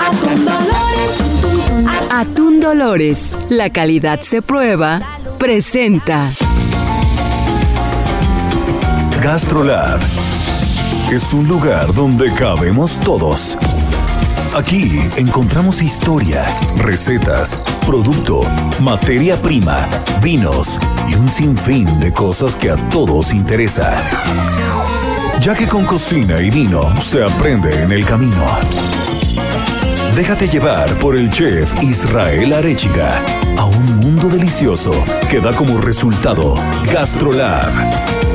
Atún Dolores. Atún Dolores, la calidad se prueba, presenta. GastroLab es un lugar donde cabemos todos. Aquí encontramos historia, recetas, producto, materia prima, vinos y un sinfín de cosas que a todos interesa. Ya que con cocina y vino se aprende en el camino. Déjate llevar por el chef Israel Arechiga a un mundo delicioso que da como resultado GastroLab.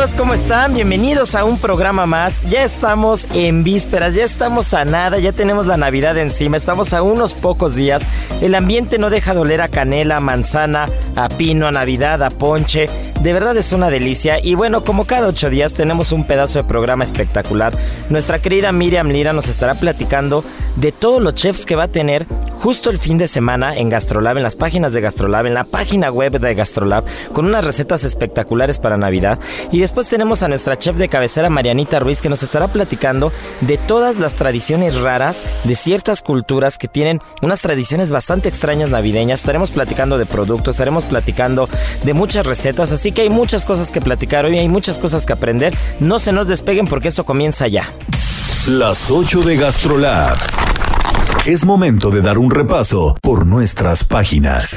Amigos, ¿cómo están? Bienvenidos a un programa más. Ya estamos en vísperas, ya estamos a nada, ya tenemos la Navidad encima, estamos a unos pocos días. El ambiente no deja de oler a canela, a manzana, a pino, a Navidad, a ponche. De verdad es una delicia y bueno, como cada ocho días tenemos un pedazo de programa espectacular. Nuestra querida Miriam Lira nos estará platicando de todos los chefs que va a tener justo el fin de semana en Gastrolab, en las páginas de Gastrolab, en la página web de Gastrolab, con unas recetas espectaculares para Navidad. Y después tenemos a nuestra chef de cabecera, Marianita Ruiz, que nos estará platicando de todas las tradiciones raras de ciertas culturas que tienen unas tradiciones bastante extrañas navideñas. Estaremos platicando de productos, estaremos platicando de muchas recetas, así que hay muchas cosas que platicar hoy, hay muchas cosas que aprender. No se nos despeguen porque esto comienza ya. Las 8 de GastroLab. Es momento de dar un repaso por nuestras páginas.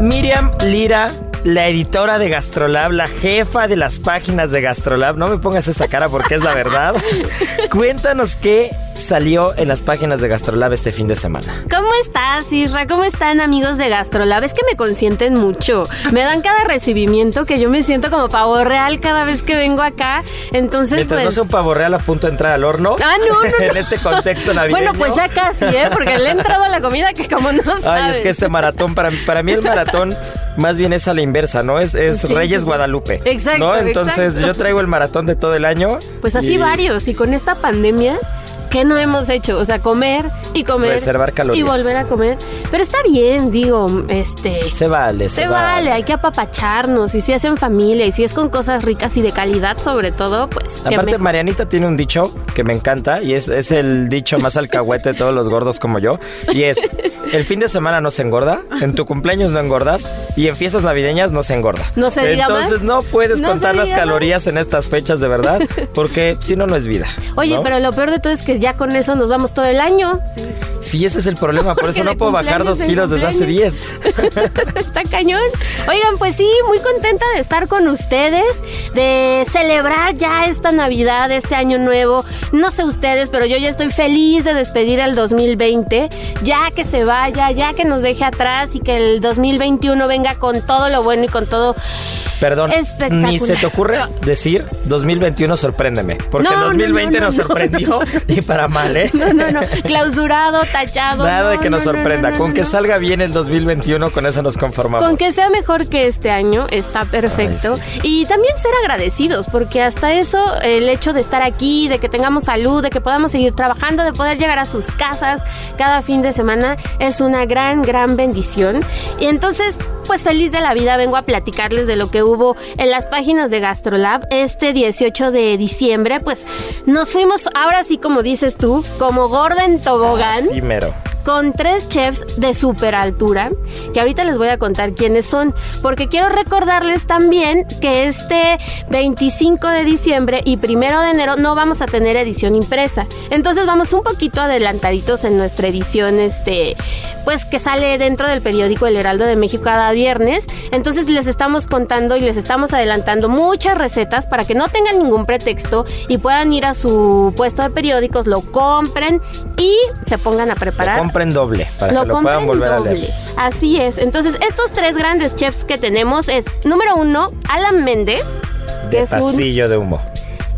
Miriam Lira, la editora de Gastrolab, la jefa de las páginas de Gastrolab. No me pongas esa cara porque es la verdad. Cuéntanos qué salió en las páginas de Gastrolab este fin de semana. ¿Cómo estás, Isra? ¿Cómo están, amigos de Gastrolab? Es que me consienten mucho. Me dan cada recibimiento que yo me siento como pavo real cada vez que vengo acá. Entonces, Mientras no pues. sea un pavo real a punto de entrar al horno. Ah, no, no, no. en este contexto navideño. Bueno, pues ya casi, ¿eh? Porque le he entrado a la comida que como no sabes. Ay, es que este maratón, para, para mí el maratón más bien es a la inversa, ¿no? Es, es Sí, Reyes sí. Guadalupe. Exacto, ¿no? Entonces exacto. yo traigo el maratón de todo el año. Pues así y- varios. Y con esta pandemia, ¿qué no hemos hecho? O sea, comer y comer. Reservar calorías. Y volver a comer. Pero está bien, digo, este. Se vale, se, Se vale, hay que apapacharnos. Y si es en familia y si es con cosas ricas y de calidad, sobre todo, pues. Aparte. Marianita tiene un dicho que me encanta y es, es el dicho más alcahuete de todos los gordos como yo. Y es, el fin de semana no se engorda, en tu cumpleaños no engordas y en fiestas navideñas no se engorda. No se diga Entonces más. no puedes No contar las calorías en estas fechas de verdad, porque si no, no es vida. Oye, ¿no? pero lo peor de todo es que ya con eso nos vamos todo el año. Sí, ese es el problema, por Porque eso no puedo bajar dos kilos desde hace cumpleaños. 10. Está cañón. Oigan, pues sí, muy contenta de estar con ustedes, de celebrar ya esta Navidad, este año nuevo. No sé ustedes, pero yo ya estoy feliz de despedir el 2020, ya que se vaya, ya que nos deje atrás y que el 2021 venga con todo lo bueno y con todo. Perdón, Espectacular. ni se te ocurre decir 2021 sorpréndeme, porque No, el no, 2020 no, nos no, sorprendió no. y para mal, ¿eh? No, no, no. Clausurado, tachado. Nada de que nos no, no, sorprenda. no, con que salga bien el 2021, con eso nos conformamos. Con que sea mejor que este año está perfecto. Ay, Y también ser agradecidos, porque hasta eso, el hecho de estar aquí, de que tengamos salud, de que podamos seguir trabajando, de poder llegar a sus casas cada fin de semana, es una gran, gran bendición. Y entonces, pues feliz de la vida, vengo a platicarles de lo que hubo en las páginas de Gastrolab este 18 de diciembre. Pues nos fuimos, ahora sí, como dices tú, como gorda en tobogán Sí, mero. Con tres chefs de super altura, que ahorita les voy a contar quiénes son, porque quiero recordarles también que este 25 de diciembre y primero de enero no vamos a tener edición impresa. Entonces vamos un poquito adelantaditos en nuestra edición, este, pues que sale dentro del periódico El Heraldo de México cada viernes. Entonces les estamos contando y les estamos adelantando muchas recetas para que no tengan ningún pretexto y puedan ir a su puesto de periódicos, lo compren y se pongan a preparar. Lo compren doble para que lo puedan volver a leer. Así es. Entonces, estos tres grandes chefs que tenemos es, número uno, Alan Méndez. De es un, pasillo de humo.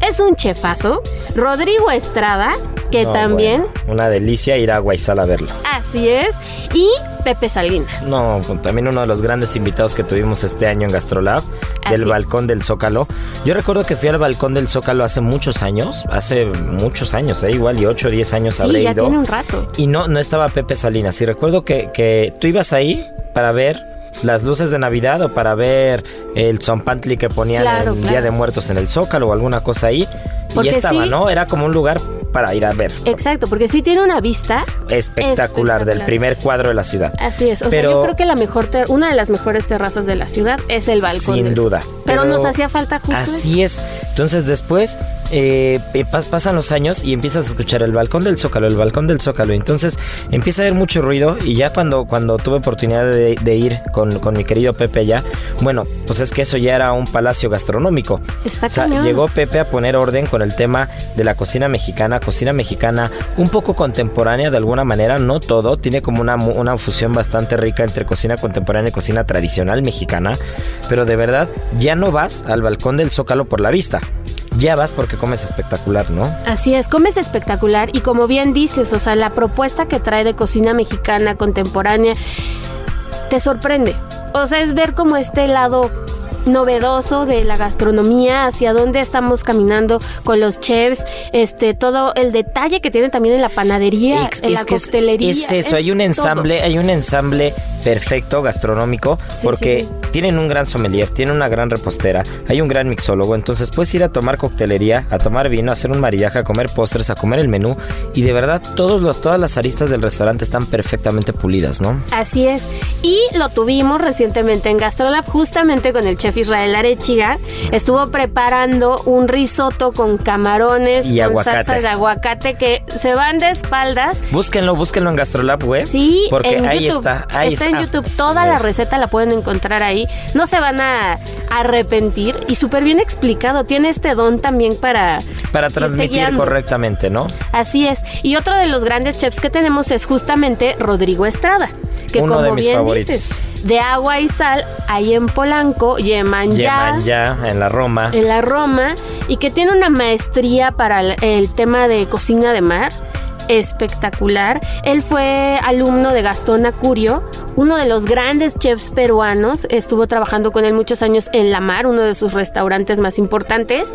Es un chefazo. Rodrigo Estrada, que No, también. bueno, una delicia ir a Guaizal a verlo. Así es. Y Pepe Salinas. No, también uno de los grandes invitados que tuvimos este año en Gastrolab, Así del es. balcón del Zócalo. Yo recuerdo que fui al balcón del Zócalo hace muchos años, hace muchos años, ¿eh? igual y 8 o 10 años Sí, habré ya ido. tiene un rato. Y no, no estaba Pepe Salinas. Y recuerdo que, que tú ibas ahí para ver las luces de Navidad o para ver el zompantli que ponían Claro, el claro. Día de Muertos en el Zócalo o alguna cosa ahí. Porque y estaba, sí. ¿no? Era como un lugar para ir a ver. Exacto, porque sí tiene una vista. Espectacular, del primer cuadro de la ciudad. Así es. O Pero- sea, yo creo que la mejor una de las mejores terrazas de la ciudad es el balcón. Sin del duda. Pero, nos hacía falta justo Así es. Entonces después eh, eh, pas- pasan los años y empiezas a escuchar el balcón del Zócalo, el balcón del Zócalo. Entonces empieza a haber mucho ruido y ya cuando, cuando tuve oportunidad de, de ir con, con mi querido Pepe allá, bueno, pues es que eso ya era un palacio gastronómico. Está O sea, llegó Pepe a poner orden con el tema de la cocina mexicana, cocina mexicana un poco contemporánea de alguna manera, no todo, tiene como una, una fusión bastante rica entre cocina contemporánea y cocina tradicional mexicana, pero de verdad ya no vas al balcón del Zócalo por la vista, ya vas porque comes espectacular, ¿no? Así es, comes espectacular y como bien dices, o sea, la propuesta que trae de cocina mexicana contemporánea te sorprende. O sea, es ver como este lado novedoso de la gastronomía, hacia dónde estamos caminando con los chefs, este todo el detalle que tiene también en la panadería, en la es- coctelería. Es, eso, hay un todo. ensamble, hay un ensamble perfecto gastronómico Sí, porque sí, sí. tienen un gran sommelier, tienen una gran repostera, hay un gran mixólogo, entonces puedes ir a tomar coctelería, a tomar vino, a hacer un maridaje, a comer postres, a comer el menú y de verdad todos los, todas las aristas del restaurante están perfectamente pulidas, ¿no? Así es. Y lo tuvimos recientemente en Gastrolab, justamente con el chef Israel Arechiga. Estuvo preparando un risotto con camarones, Y con aguacate. salsa de aguacate que se van de espaldas. Búsquenlo, búsquenlo en Gastrolab web. Sí, porque en ahí YouTube. está, ahí está. está. en YouTube. Toda la receta la pueden encontrar ahí. No se van a arrepentir. Y súper bien explicado. Tiene este don también para... Para transmitir correctamente, ¿no? Así es. Y otro de los grandes chefs que tenemos es justamente Rodrigo Estrada. Que Uno como de mis bien favoritos. dices, de agua y sal, ahí en Polanco, Yeman ya, en la Roma. en la Roma, y que tiene una maestría para el, el tema de cocina de mar. Espectacular. Él fue alumno de Gastón Acurio, uno de los grandes chefs peruanos. Estuvo trabajando con él muchos años en La Mar, uno de sus restaurantes más importantes.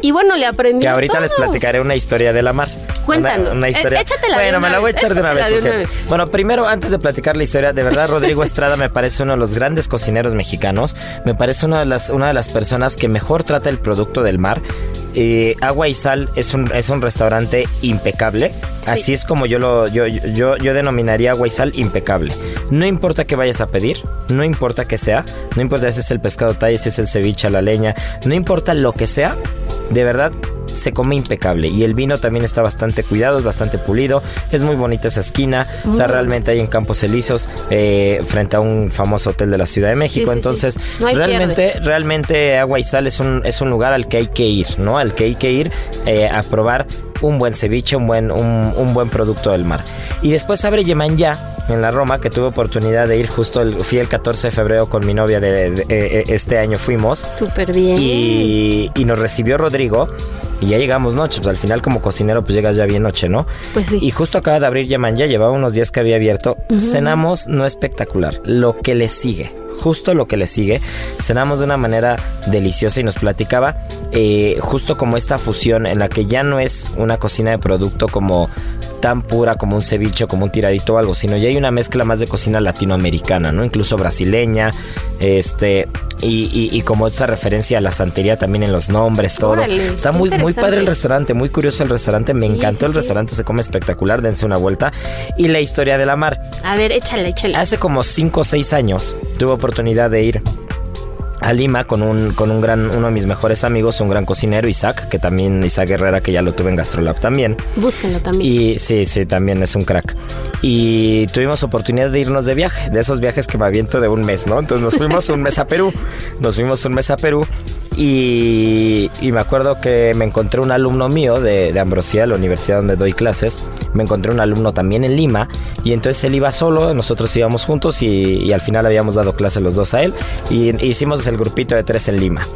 Y bueno, le aprendió. Que ahorita les platicaré una historia de la mar. Cuéntanos. Una, una historia. Échatela de bueno, una me la voy a echar de una vez. de una vez. Bueno, primero, antes de platicar la historia, de verdad, Rodrigo Estrada me parece uno de los grandes cocineros mexicanos. Me parece una de las, una de las personas que mejor trata el producto del mar. Eh, Agua y Sal es un, es un restaurante impecable. Así es como yo lo yo, yo, yo denominaría Agua y Sal impecable. No importa qué vayas a pedir, no importa qué sea, no importa si es el pescado talla, si es el ceviche a la leña, no importa lo que sea, de verdad se come impecable y el vino también está bastante cuidado, es bastante pulido, es muy bonita esa esquina, o sea, realmente hay en Campos Elíseos eh, frente a un famoso hotel de la Ciudad de México, sí, sí. entonces No realmente realmente Agua y Sal es un es un lugar al que hay que ir, ¿no? Al que hay que ir eh, a probar un buen ceviche, un buen un, un buen producto del mar. Y después abre Yemanyá en la Roma, que tuve oportunidad de ir justo el, fui el 14 de febrero con mi novia de, de- eh, este año fuimos. Súper bien. Y, y nos recibió Rodrigo y ya llegamos noche, pues al final como cocinero pues llegas ya bien noche, ¿no? Pues sí. Y justo acaba de abrir Yaman, ya llevaba unos días que había abierto. Cenamos no espectacular, lo que le sigue. Justo lo que le sigue, cenamos de una manera deliciosa y nos platicaba eh, justo como esta fusión en la que ya no es una cocina de producto como tan pura como un ceviche, como un tiradito o algo, sino ya hay una mezcla más de cocina latinoamericana, ¿no? Incluso brasileña, este, Y, y- y como esa referencia a la santería también en los nombres, todo. Órale, Está muy, muy padre el restaurante, muy curioso el restaurante. Me Sí, encantó sí, el sí. restaurante, se come espectacular, dense una vuelta. Y la historia de la mar. A ver, échale, échale. Hace como 5 o 6 años tuve oportunidad de ir a Lima con un, con un gran, uno de mis mejores amigos, un gran cocinero, Isaac, que también, Isaac Herrera, que ya lo tuve en Gastrolab también. Búsquenlo también. Y sí, sí, también es un crack. Y tuvimos oportunidad de irnos de viaje, de esos viajes que me aviento de un mes, ¿no? Entonces nos fuimos un mes a Perú, nos fuimos un mes a Perú y, me acuerdo que me encontré un alumno mío de, de Ambrosía, la universidad donde doy clases, me encontré un alumno también en Lima y entonces él iba solo, nosotros íbamos juntos y, al final habíamos dado clase los dos a él y hicimos el grupito de tres en Lima.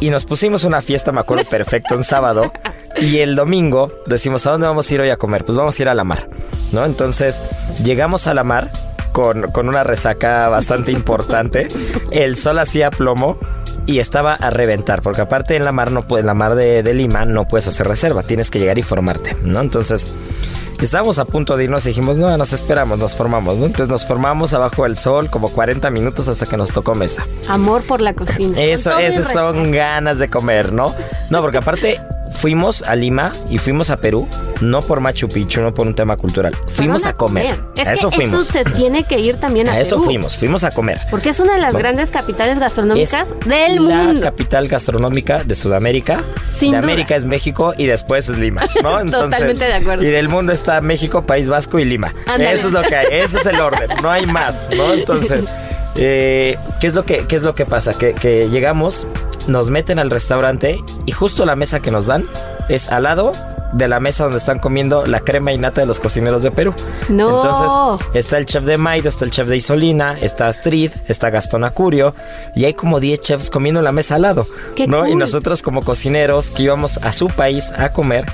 Y nos pusimos una fiesta, me acuerdo perfecto, un sábado. Y el domingo decimos, ¿a dónde vamos a ir hoy a comer? Pues vamos a ir a la mar, ¿no? Entonces llegamos a la mar con, con una resaca bastante importante. El sol hacía plomo y estaba a reventar, porque aparte en la mar no en la mar de, de Lima no puedes hacer reserva, tienes que llegar y formarte, ¿no? Entonces estábamos a punto de irnos y dijimos, no, nos esperamos, nos formamos, ¿no? Entonces nos formamos abajo del sol como 40 minutos hasta que nos tocó mesa. Amor por la cocina. Eso, esas son ganas de comer, ¿no? No, porque aparte fuimos a Lima y fuimos a Perú, no por Machu Picchu, no por un tema cultural. Fuimos a comer. Es a eso que fuimos. eso se tiene que ir también a, a eso Perú, fuimos, fuimos a comer. Porque es una de las No. grandes capitales gastronómicas Es del la mundo. capital gastronómica de Sudamérica. Sin de duda. América es México y después es Lima, ¿no? Totalmente de acuerdo. Y del mundo está México, País Vasco y Lima. Eso es lo que hay, ese es el orden, no hay más, ¿no? Entonces, eh, ¿qué, es lo que, ¿qué es lo que pasa? Que, que llegamos, nos meten al restaurante y justo la mesa que nos dan es al lado de la mesa donde están comiendo la crema y nata de los cocineros de Perú. No. Entonces, está el chef de Maido, está el chef de Isolina, está Astrid, está Gastón Acurio, y hay como 10 chefs comiendo en la mesa al lado. ¡Qué ¿no? Y nosotros como cocineros que íbamos a su país a comer,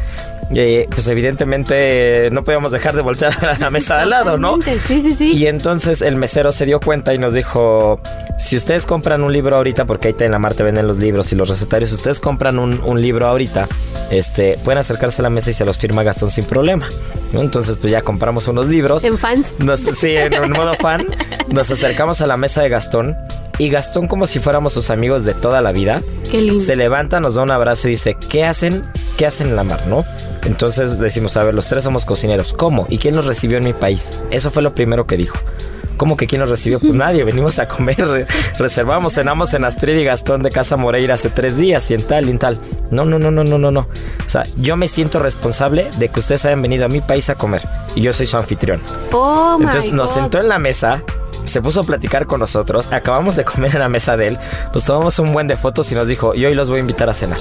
eh, pues evidentemente no podíamos dejar de voltear a la mesa de al lado, ¿no? Sí, sí, sí. Y entonces el mesero se dio cuenta y nos dijo, si ustedes compran un libro ahorita, porque ahí en la mar te venden los libros y los recetarios, si ustedes compran un, un libro ahorita, este, pueden acercarse a la mesa y se los firma Gastón sin problema. Entonces pues ya compramos unos libros. En fans. Nos- sí, en, en modo fan, nos acercamos a la mesa de Gastón y Gastón como si fuéramos sus amigos de toda la vida, Qué lindo. se levanta, nos da un abrazo y dice, ¿qué hacen? ¿Qué hacen en la mar, no? Entonces decimos, a ver, los tres somos cocineros. ¿Cómo? ¿Y quién nos recibió en mi país? Eso fue lo primero que dijo. ¿Cómo que quién nos recibió? Pues nadie, venimos a comer, re- reservamos, cenamos en Astrid y Gastón de Casa Moreira hace tres días y en tal y en tal. No, no, no, no, no, no, no. O sea, yo me siento responsable de que ustedes hayan venido a mi país a comer y yo soy su anfitrión. Oh, my Entonces nos God. sentó en la mesa, se puso a platicar con nosotros, acabamos de comer en la mesa de él, nos tomamos un buen de fotos y nos dijo, y hoy los voy a invitar a cenar.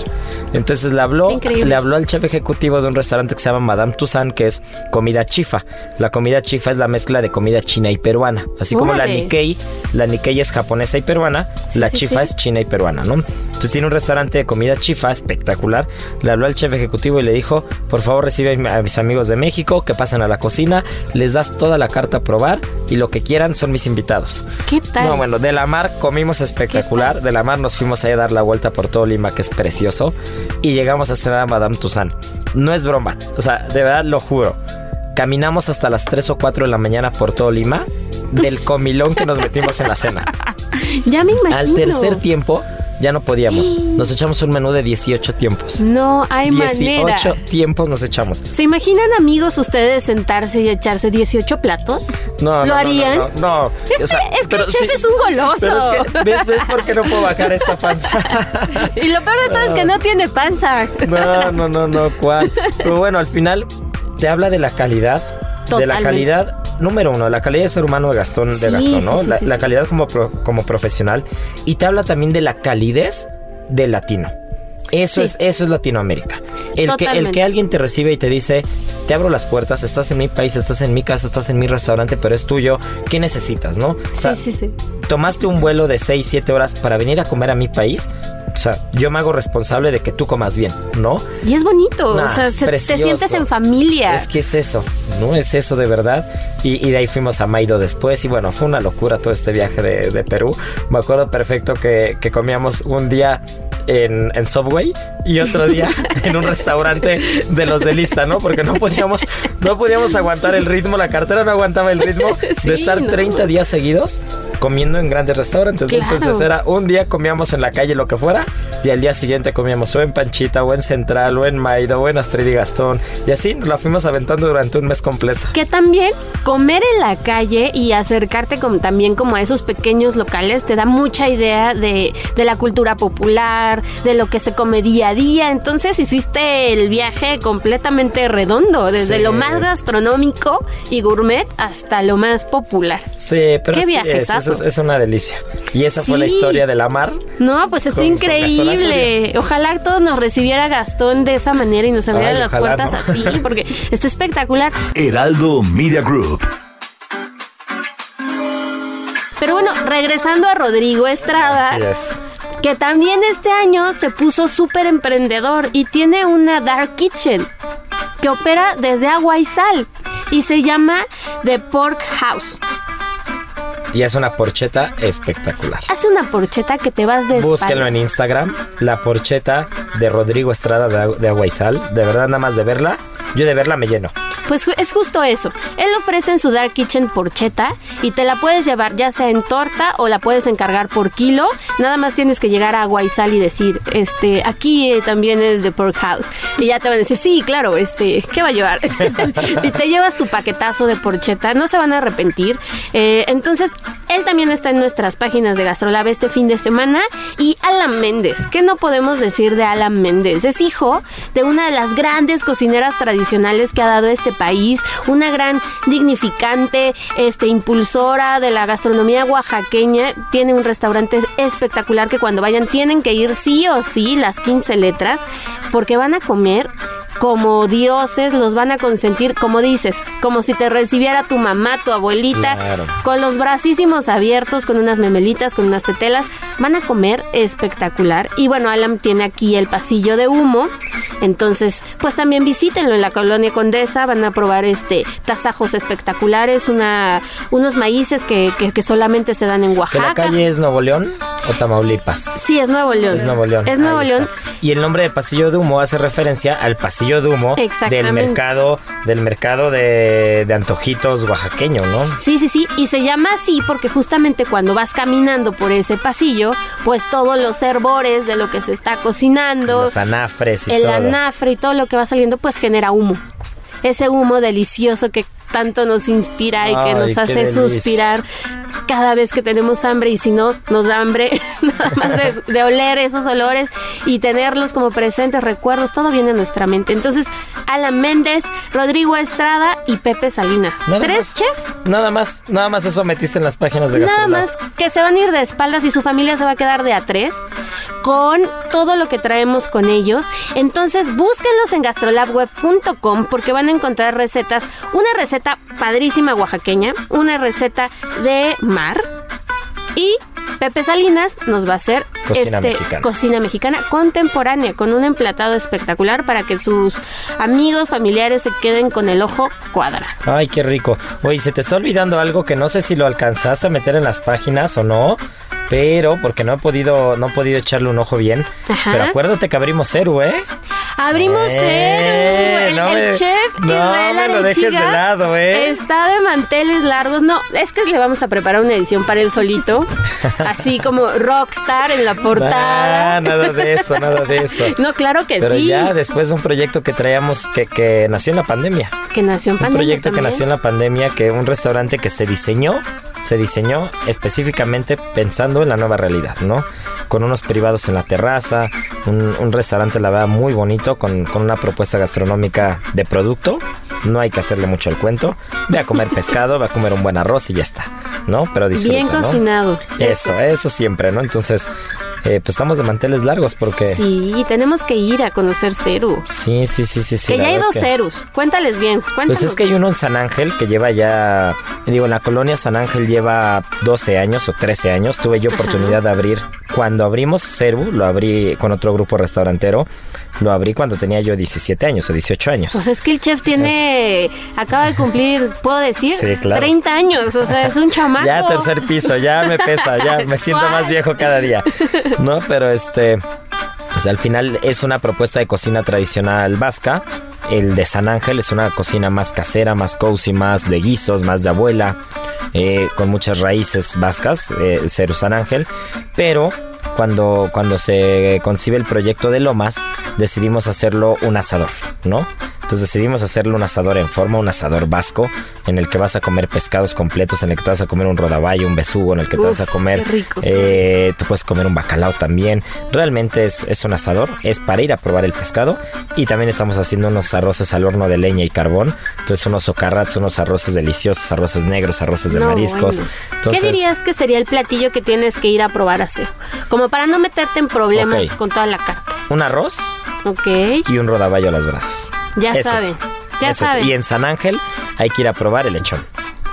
Entonces le habló, Increíble. le habló al chef ejecutivo de un restaurante que se llama Madame Toussaint, que es comida chifa. La comida chifa es la mezcla de comida china y peruana. Así como la. Nikkei, la Nikkei es japonesa y peruana, Sí, la sí, chifa sí. es china y peruana, ¿no? Entonces tiene un restaurante de comida chifa espectacular. Le habló al chef ejecutivo y le dijo, por favor recibe a mis amigos de México que pasen a la cocina, les das toda la carta a probar y lo que quieran son mis invitados. ¿Qué tal? No, bueno, de la mar comimos espectacular. De la mar nos fuimos ahí a dar la vuelta por todo Lima, que es precioso. Y llegamos a cenar a Madame Toussaint. No es broma, o sea, de verdad lo juro. Caminamos hasta las 3 o 4 de la mañana por todo Lima del comilón que nos metimos en la cena. Ya me imagino. Al tercer tiempo ya no podíamos. Nos echamos un menú de 18 tiempos. No hay 18 manera. tiempos nos echamos. ¿Se imaginan amigos ustedes sentarse y echarse 18 platos? No, no, ¿Lo no, harían? No, no, no. Es O sea, que, es que pero el chef sí- es un goloso. Pero es que, ¿ves, ves por qué no puedo bajar esta panza? Y lo peor de todo es que no tiene panza. No, no, no, no, ¿cuál? Pero bueno, al final te habla de la calidad. De la Totalmente. calidad, número uno, la calidad de ser humano de Gastón, de Gastón, ¿no? sí, sí, la, la calidad como, pro- como profesional. Y te habla también de la calidez del latino. Eso, Sí. es, eso es Latinoamérica. El que, el que alguien te recibe y te dice, te abro las puertas, estás en mi país, estás en mi casa, estás en mi restaurante, pero es tuyo, ¿qué necesitas, no? O sea, Sí, sí, sí. tomaste un vuelo de 6, 7 horas para venir a comer a mi país. O sea, yo me hago responsable de que tú comas bien, ¿no? Y es bonito. Nah, o sea, se- te sientes en familia. Es que es eso, ¿no? Es eso de verdad. Y, y de ahí fuimos a Maido después. Y bueno, fue una locura todo este viaje de, de Perú. Me acuerdo perfecto que, que comíamos un día en, en Subway y otro día en un restaurante de los de lista, ¿no? Porque no podíamos, no podíamos aguantar el ritmo, la cartera no aguantaba el ritmo Sí, de estar no. 30 días seguidos comiendo en grandes restaurantes. Claro. Entonces era un día comíamos en la calle lo que fuera y al día siguiente comíamos o en Panchita o en Central o en Maido o en Astrid y Gastón y así nos la fuimos aventando durante un mes completo. Que también comer en la calle y acercarte también como a esos pequeños locales te da mucha idea de, de la cultura popular, de lo que se come día a día. Entonces hiciste el viaje completamente redondo, desde Sí. lo más gastronómico y gourmet hasta lo más popular. Sí, pero Qué sí es, es, es una delicia. Y esa fue la historia de la mar. No, pues está Con- con increíble. Ojalá todos nos recibiera Gastón de esa manera y nos abriera las puertas no. así, porque está espectacular. Heraldo Media Group. Pero bueno, regresando a Rodrigo Estrada, Así es. que también este año se puso súper emprendedor y tiene una Dark Kitchen que opera desde agua y sal y se llama The Pork House. Y es una porcheta espectacular. Hace una porcheta que te vas de Búsquenlo espalda. en Instagram, la porcheta de Rodrigo Estrada de, Agu- de Agua y Sal. De verdad, nada más de verla, yo de verla me lleno. Pues es justo eso. Él ofrece en su Dark Kitchen porcheta y te la puedes llevar ya sea en torta o la puedes encargar por kilo. Nada más tienes que llegar a agua y sal y decir, este, aquí eh, también es de Pork House. Y ya te van a decir, sí, claro, este, ¿qué va a llevar? y te llevas tu paquetazo de porcheta, no se van a arrepentir. Eh, entonces, él también está en nuestras páginas de Gastrolab este fin de semana. Y Alan Méndez, ¿qué no podemos decir de Alan Méndez? Es hijo de una de las grandes cocineras tradicionales que ha dado este país, una gran dignificante, este, impulsora de la gastronomía oaxaqueña. Tiene un restaurante espectacular que cuando vayan tienen que ir sí o sí las 15 letras porque van a comer como dioses, los van a consentir, como dices, como si te recibiera tu mamá, tu abuelita, Claro. con los bracísimos abiertos, con unas memelitas, con unas tetelas, van a comer espectacular. Y bueno, Alan tiene aquí el pasillo de humo, entonces pues también visítenlo en la colonia Condesa, van a probar este tasajos espectaculares, una, unos maíces que, que- que solamente se dan en ¿Que la Oaxaca. calle es Nuevo León o Tamaulipas? Sí, es Nuevo León. Es Nuevo León. Es Nuevo León. Y el nombre de pasillo de humo hace referencia al pasillo de humo del mercado, del mercado de, de antojitos oaxaqueño, ¿no? Sí, sí, sí, y se llama así porque justamente cuando vas caminando por ese pasillo, pues todos los herbores de lo que se está cocinando, Los anafres y el todo. anafre y todo lo que va saliendo, pues genera humo. Ese humo delicioso que tanto nos inspira y que Ay, nos hace suspirar cada vez que tenemos hambre y si no nos da hambre nada más de, de oler esos olores y tenerlos como presentes recuerdos, todo viene a nuestra mente. Entonces, Alan Méndez, Rodrigo Estrada y Pepe Salinas. Nada Tres más. chefs Nada más, nada más eso metiste en las páginas de Nada más que se van a ir de espaldas y su familia se va a quedar de a tres con todo lo que traemos con ellos. Entonces búsquenlos en gastrolabweb.com porque van a encontrar recetas. Una receta padrísima oaxaqueña, una receta de mar y Pepe Salinas nos va a hacer Cocina este, mexicana. cocina mexicana contemporánea con un emplatado espectacular para que sus amigos, familiares se queden con el ojo cuadrado. Ay, qué rico. Oye, se te está olvidando algo que no sé si lo alcanzaste a meter en las páginas o no, pero porque no he podido, no he podido echarle un ojo bien. Ajá. Pero acuérdate que abrimos Ceru, ¿eh? Abrimos Eh. El, no el me- chef no Israel me lo dejes de lado, ¿eh? Está de manteles largos. No, es que le vamos a preparar una edición para él solito. así como rockstar en la portada. Ah, nada de eso, nada de eso. No, claro que Pero sí. ya después de un proyecto que traíamos que, que nació en la pandemia. Que nació en Un pandemia proyecto que también. nació en la pandemia, que un restaurante que se diseñó, se diseñó específicamente pensando en la nueva realidad, ¿no? Con unos privados en la terraza, un, un restaurante, la verdad, muy bonito, con, con una propuesta gastronómica de producto. No hay que hacerle mucho el cuento. Ve a comer pescado, va a comer un buen arroz y ya está, ¿no? Pero disfruta, Bien ¿no? cocinado. Eso, eso siempre, ¿no? Entonces, eh, pues estamos de manteles largos porque... Sí, tenemos que ir a conocer Ceru. Sí, sí, sí, sí, sí. que ya hay dos que- Cerus. Cuéntales bien. Cuéntanos. Pues es que hay uno en San Ángel que lleva ya, digo, en la colonia San Ángel lleva 12 años o 13 años. Tuve yo oportunidad de abrir, cuando abrimos Ceru, lo abrí con otro grupo restaurantero, lo abrí cuando tenía yo 17 años o 18 años. Pues es que el chef tiene, acaba de cumplir, ¿puedo decir? Sí, claro. 30 años, o sea, es un chamaco. Ya tercer piso, ya me pesa, ya me siento más viejo cada día. No, pero este, pues al final es una propuesta de cocina tradicional vasca. el de San Ángel es una cocina más casera, más cozy, más de guisos, más de abuela, eh, con muchas raíces vascas, eh, Ceru San Ángel, pero cuando, cuando se concibe el proyecto de Lomas, decidimos hacerlo un asador, ¿no? Entonces decidimos hacerlo un asador en forma, un asador vasco, en el que vas a comer pescados completos, en el que te vas a comer un rodaballo, un besugo, en el que te vas a comer... qué rico. eh, tú puedes comer un bacalao también. Realmente es, es un asador, es para ir a probar el pescado. Y también estamos haciendo unos arroces al horno de leña y carbón. Entonces unos socarrats, unos arroces deliciosos, arroces negros, arroces de No, mariscos. bueno. Entonces, ¿Qué dirías que sería el platillo que tienes que ir a probar así? Como para no meterte en problemas con toda la carta. Un arroz Ok, y un rodaballo a las brasas. ya Es saben. Ya Es saben. Y en San Ángel hay que ir a probar el lechón.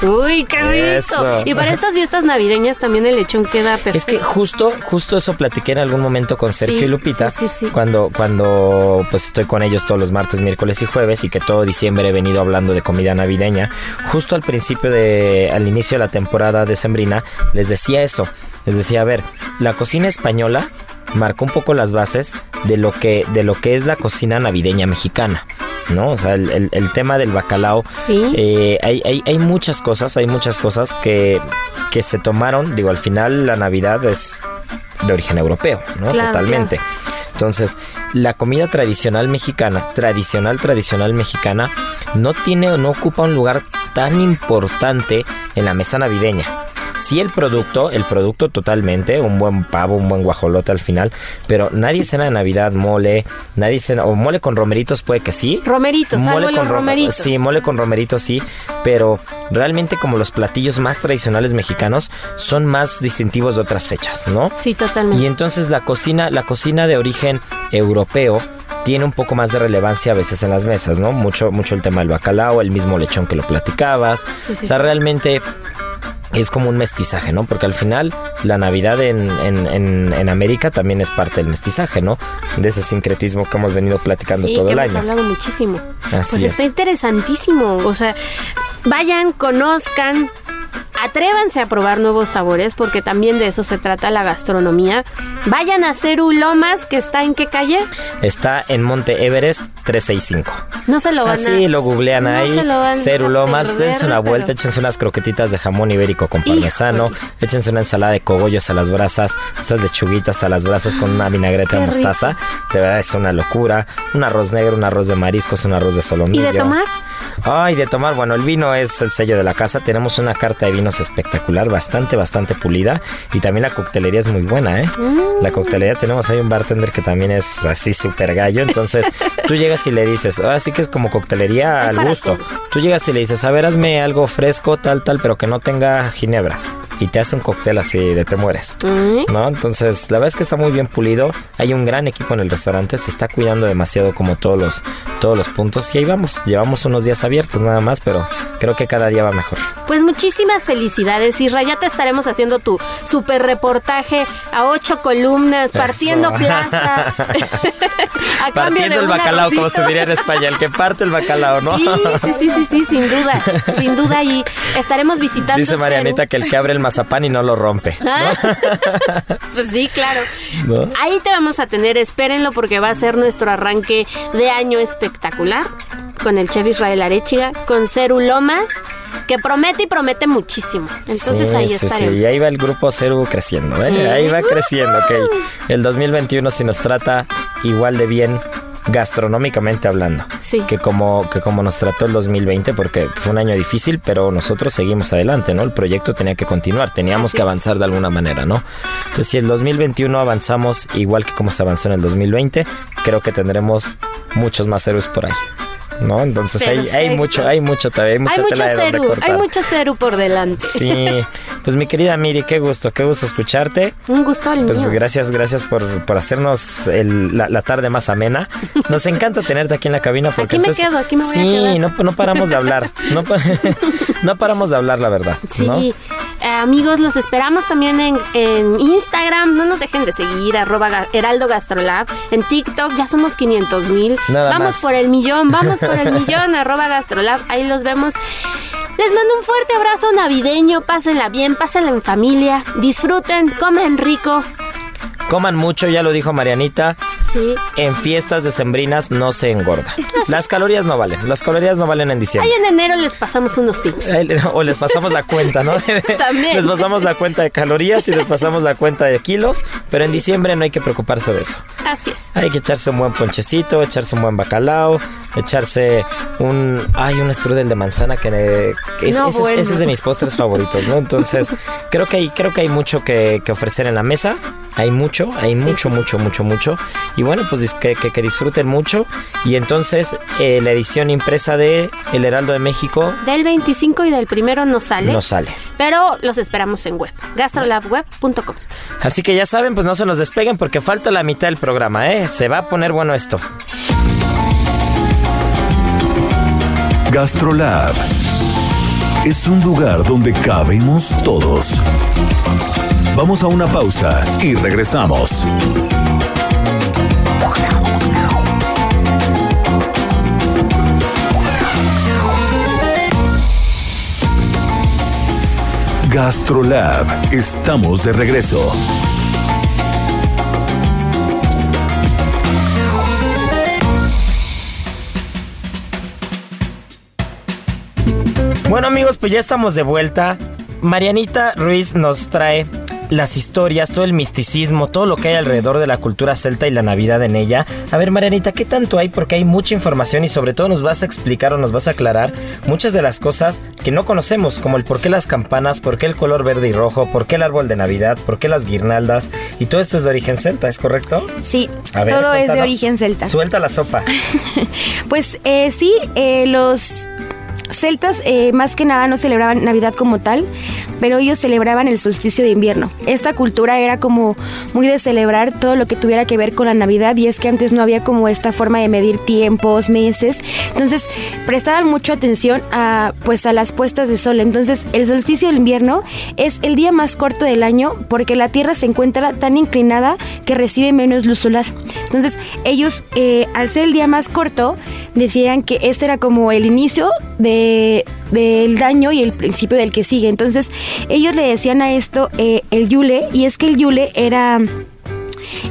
Uy, qué rico. Eso. Y para estas fiestas navideñas también el lechón queda perfecto. Es que justo, justo eso platiqué en algún momento con Sergio Sí, y Lupita. sí, sí, sí. Cuando, cuando pues estoy con ellos todos los martes, miércoles y jueves y que todo diciembre he venido hablando de comida navideña. Justo al principio de, al inicio de la temporada de Sembrina, les decía eso. Les decía, a ver, la cocina española marcó un poco las bases de lo que, de lo que es la cocina navideña mexicana. ¿No? O sea, el, el- el tema del bacalao. Sí. Eh, hay, hay, hay muchas cosas, hay muchas cosas que, que se tomaron. Digo, al final la Navidad es de origen europeo, ¿no? Claro, Totalmente. Entonces, la comida tradicional mexicana, tradicional, tradicional mexicana, no tiene o no ocupa un lugar tan importante en la mesa navideña. Sí el producto, el producto totalmente, un buen pavo, un buen guajolote al final, pero nadie cena de Navidad mole, nadie cena, o mole con romeritos puede que sí, Romeritos, algo los ro- romeritos. Sí, mole con romeritos sí, pero realmente como los platillos más tradicionales mexicanos son más distintivos de otras fechas, ¿no? Sí, totalmente. Y entonces la cocina, la cocina de origen europeo tiene un poco más de relevancia a veces en las mesas, ¿no? Mucho, mucho el tema del bacalao, el mismo lechón que lo platicabas. Sí, sí, o sea, sí. realmente es como un mestizaje, ¿no? Porque al final la Navidad en, en- en- en América también es parte del mestizaje, ¿no? De ese sincretismo que hemos venido platicando sí, todo que el hemos año. hablado muchísimo. Así pues es. está interesantísimo. O sea, vayan, conozcan, atrévanse a probar nuevos sabores, porque también de eso se trata la gastronomía. Vayan a Ceru Lomas, que está en qué calle? Está en Monte Everest 365. No se lo van Así a. lo googlean no ahí. se lo van perder, dense una vuelta, pero- échense unas croquetitas de jamón ibérico con parmesano, Híjole. échense una ensalada de cogollos a las brasas, estas lechuguitas a las brasas con una vinagreta de mostaza. De verdad es una locura. Un arroz negro, un arroz de mariscos, un arroz de ¿Y solomillo. de tomar? Ay, de tomar, bueno, el vino es el sello de la casa. Tenemos una carta de espectacular, bastante, bastante pulida. Y también la coctelería es muy buena, ¿eh? Mm. La coctelería tenemos ahí un bartender que también es así súper gallo. Entonces, tú llegas y le dices, ahora sí que es como coctelería al gusto. Tú llegas y le dices, a ver, hazme algo fresco, tal, tal, pero que no tenga ginebra. Y te hace un cóctel así de te mueres. Mm. ¿no? Entonces, la verdad es que está muy bien pulido. Hay un gran equipo en el restaurante, se está cuidando demasiado como todos los, todos los puntos. Y ahí vamos, llevamos unos días abiertos nada más, pero creo que cada día va mejor. Pues muchísimas felicidades, Isra. Ya te estaremos haciendo tu super reportaje a ocho columnas, partiendo Eso. plaza. a cambio de Partiendo el bacalao, como se diría en España, el que parte el bacalao, ¿no? Sí, sí, sí, sí, sí, sin duda, sin duda. Y estaremos visitando. Dice. Marianita que el que abre el mazapán y no lo rompe. Ah, pues sí, claro. ¿No? Ahí te vamos a tener, espérenlo porque va a ser nuestro arranque de año espectacular con el chef Israel Arechiga, con Ceru Lomas, que promete y promete muchísimo. Entonces Sí, ahí sí, sí, estaremos. Y ahí va el grupo Ceru creciendo, ¿eh? Sí. Ahí va creciendo, ok. El 2021 si nos trata igual de bien gastronómicamente hablando. Sí. Que como, que como nos trató el 2020, porque fue un año difícil, pero nosotros seguimos adelante, ¿no? El proyecto tenía que continuar, teníamos Así que es. avanzar de alguna manera, ¿no? Entonces, si el 2021 avanzamos igual que como se avanzó en el 2020, creo que tendremos muchos más héroes por ahí. ¿No? Entonces hay, hay mucho, hay mucho todavía, hay mucha Hay mucho tela de Ceru, hay mucho Ceru por delante. Sí, pues mi querida Miri, qué gusto, qué gusto escucharte. Un gusto al Pues mío. gracias, gracias por, por hacernos el- la, la tarde más amena. Nos encanta tenerte aquí en la cabina porque Aquí me entonces- quedo, aquí me voy a sí, quedar. no, no paramos de hablar, no, no paramos de hablar la verdad, Sí, ¿no? Eh, amigos, los esperamos también en, en Instagram. No nos dejen de seguir, arroba Heraldo Gastrolab. En TikTok ya somos 500 mil. Vamos más. por el millón, vamos por el millón, arroba Gastrolab. Ahí los vemos. Les mando un fuerte abrazo navideño. Pásenla bien, pásenla en familia. Disfruten, comen rico. Coman mucho, ya lo dijo Marianita. Sí. en fiestas decembrinas no se engorda. Las calorías no valen, las calorías no valen en Ahí diciembre. en enero les pasamos unos tips. O les pasamos la cuenta, ¿no? También. Les pasamos la cuenta de calorías y les pasamos la cuenta de kilos, pero en diciembre no hay que preocuparse de eso. Así es. Hay que echarse un buen ponchecito, echarse un buen bacalao, echarse un... Hay un strudel de manzana que, que es- No, ese, es- bueno. ese es de mis postres favoritos, ¿no? Entonces, creo que hay, creo que hay mucho que, que ofrecer en la mesa. Hay mucho, hay mucho, mucho, mucho, mucho. Y bueno, pues que- que disfruten mucho. Y entonces, eh, la edición impresa de El Heraldo de México Del 25 y del primero no sale. no sale. Pero los esperamos en web. gastrolabweb.com. Así que ya saben, pues no se nos despeguen porque falta la mitad del programa, ¿eh? Se va a poner bueno esto. Gastrolab es un lugar donde cabemos todos. Vamos a una pausa y regresamos. Gastrolab, estamos de regreso. Bueno amigos, pues ya estamos de vuelta. Marianita Ruiz nos trae las historias, todo el misticismo, todo lo que hay alrededor de la cultura celta y la Navidad en ella. A ver Marianita, ¿qué tanto hay? Porque hay mucha información y sobre todo nos vas a explicar o nos vas a aclarar muchas de las cosas que no conocemos, como el por qué las campanas, por qué el color verde y rojo, por qué el árbol de Navidad, por qué las guirnaldas y todo esto es de origen celta, ¿es correcto? Sí, A ver, todo es de origen celta. Suelta la sopa. Pues eh, sí, eh, los celtas eh, más que nada no celebraban Navidad como tal, pero ellos celebraban el solsticio de invierno. Esta cultura era como muy de celebrar todo lo que tuviera que ver con la Navidad y es que antes no había como esta forma de medir tiempos, meses. Entonces prestaban mucha atención a pues a las puestas de sol. Entonces el solsticio del invierno es el día más corto del año porque la Tierra se encuentra tan inclinada que recibe menos luz solar. Entonces ellos eh, al ser el día más corto decían que este era como el inicio de, del daño y el principio del que sigue. Entonces ellos le decían a esto eh, el yule y es que el yule era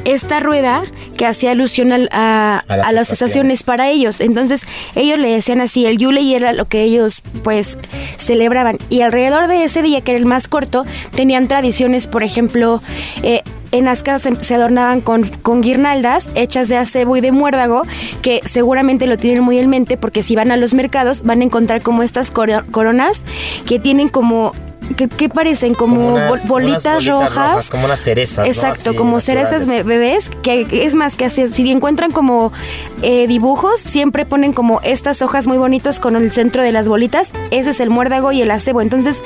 esta rueda que hacía alusión al- a, A las a las estaciones. estaciones para ellos. Entonces ellos le decían así el yule y era lo que ellos pues celebraban. Y alrededor de ese día, que era el más corto, tenían tradiciones, por ejemplo, eh, en las casas se- se adornaban con, con guirnaldas hechas de acebo y de muérdago, que seguramente lo tienen muy en mente porque si van a los mercados van a encontrar como estas coro- coronas que tienen como... que, que parecen como, unas- bolitas, unas rojas, como unas cerezas. ¿no? Exacto, Así, como cerezas naturales. be- bebés, que es más que así, si encuentran como eh, dibujos, siempre ponen como estas hojas muy bonitas con el centro de las bolitas, eso es el muérdago y el acebo. Entonces,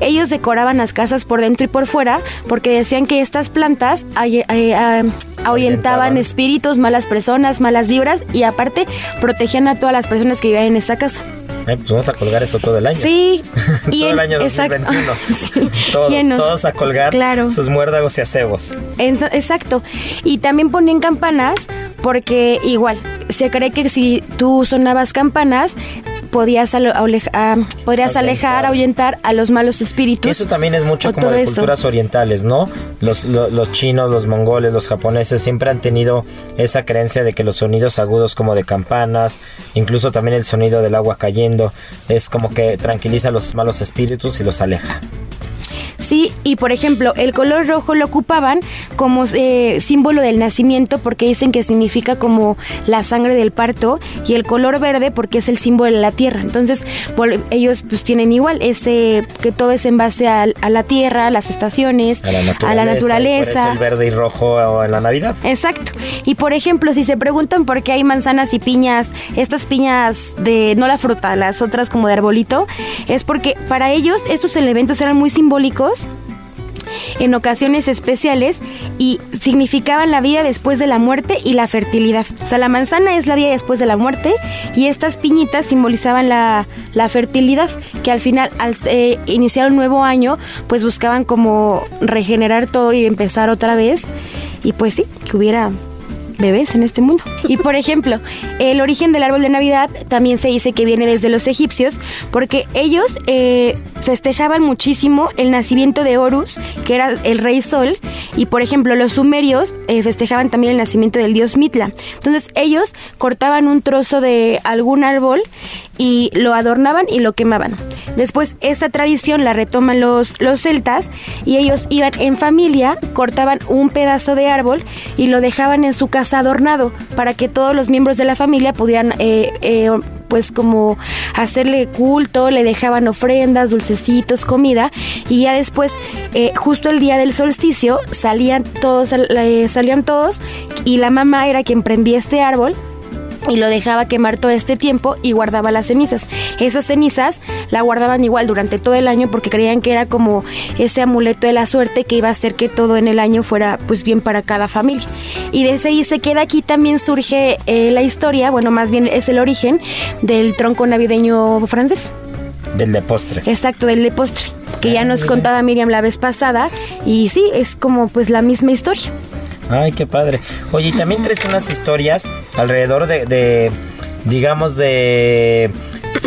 ellos decoraban las casas por dentro y por fuera porque decían que estas plantas ay- ah, ahuyentaban Ahuyentaban. espíritus, malas personas, malas vibras y aparte protegían a todas las personas que vivían en esa casa. Eh, pues vamos a colgar eso todo el año. Sí, y todo en- el año exacto. 2021. Sí, Todos, todos a colgar Claro. sus muérdagos y acebos. Exacto. Y también ponían campanas porque igual, se cree que si tú sonabas campanas, podías, aleja- ah, podrías alejar, ahuyentar a los malos Y espíritus. eso también es mucho como de eso. culturas orientales, ¿no? Los, lo- los chinos, los mongoles, los japoneses siempre han tenido esa creencia de que los sonidos agudos como de campanas, incluso también el sonido del agua cayendo, es como que tranquiliza a los malos espíritus y los aleja. Sí, y por ejemplo, el color rojo lo ocupaban como eh, símbolo del nacimiento porque dicen que significa como la sangre del parto y el color verde porque es el símbolo de la tierra. Entonces, ellos pues tienen igual ese que todo es en base al- a, la tierra, a las estaciones, A la naturaleza. a la Por naturaleza. eso el verde y rojo en la Navidad. Exacto. Y por ejemplo, si se preguntan por qué hay manzanas y piñas, estas piñas de, no la fruta, las otras como de arbolito, es porque para ellos estos elementos eran muy simbólicos en ocasiones especiales y significaban la vida después de la muerte y la fertilidad. O sea, la manzana es la vida después de la muerte y estas piñitas simbolizaban la, la fertilidad, que al final, al eh, iniciar un nuevo año, pues buscaban como regenerar todo y empezar otra vez. Y pues sí, que hubiera bebés en este mundo. Y por ejemplo, el origen del árbol de Navidad también se dice que viene desde los egipcios, porque ellos eh, festejaban muchísimo el nacimiento de Horus, que era el rey sol, y por ejemplo los sumerios eh, festejaban también el nacimiento del dios Mitla. Entonces ellos cortaban un trozo de algún árbol y lo adornaban y lo quemaban. Después esta tradición la retoman los, los celtas y ellos iban en familia, cortaban un pedazo de árbol y lo dejaban en su casa adornado para que todos los miembros de la familia pudieran eh, eh, pues como hacerle culto, le dejaban ofrendas, dulcecitos, comida y ya después eh, justo el día del solsticio salían todos, eh, salían todos y la mamá era quien prendía este árbol y lo dejaba quemar todo este tiempo y guardaba las cenizas. Esas cenizas la guardaban igual durante todo el año porque creían que era como ese amuleto de la suerte que iba a hacer que todo en el año fuera pues bien para cada familia. Y desde ahí se queda aquí también surge eh, la historia, bueno más bien es el origen del tronco navideño francés. Del de postre. Exacto, del de postre, que ya nos contaba Miriam la vez pasada y sí, es como pues la misma historia. Ay, qué padre. Oye, y también traes unas historias alrededor de, de digamos, de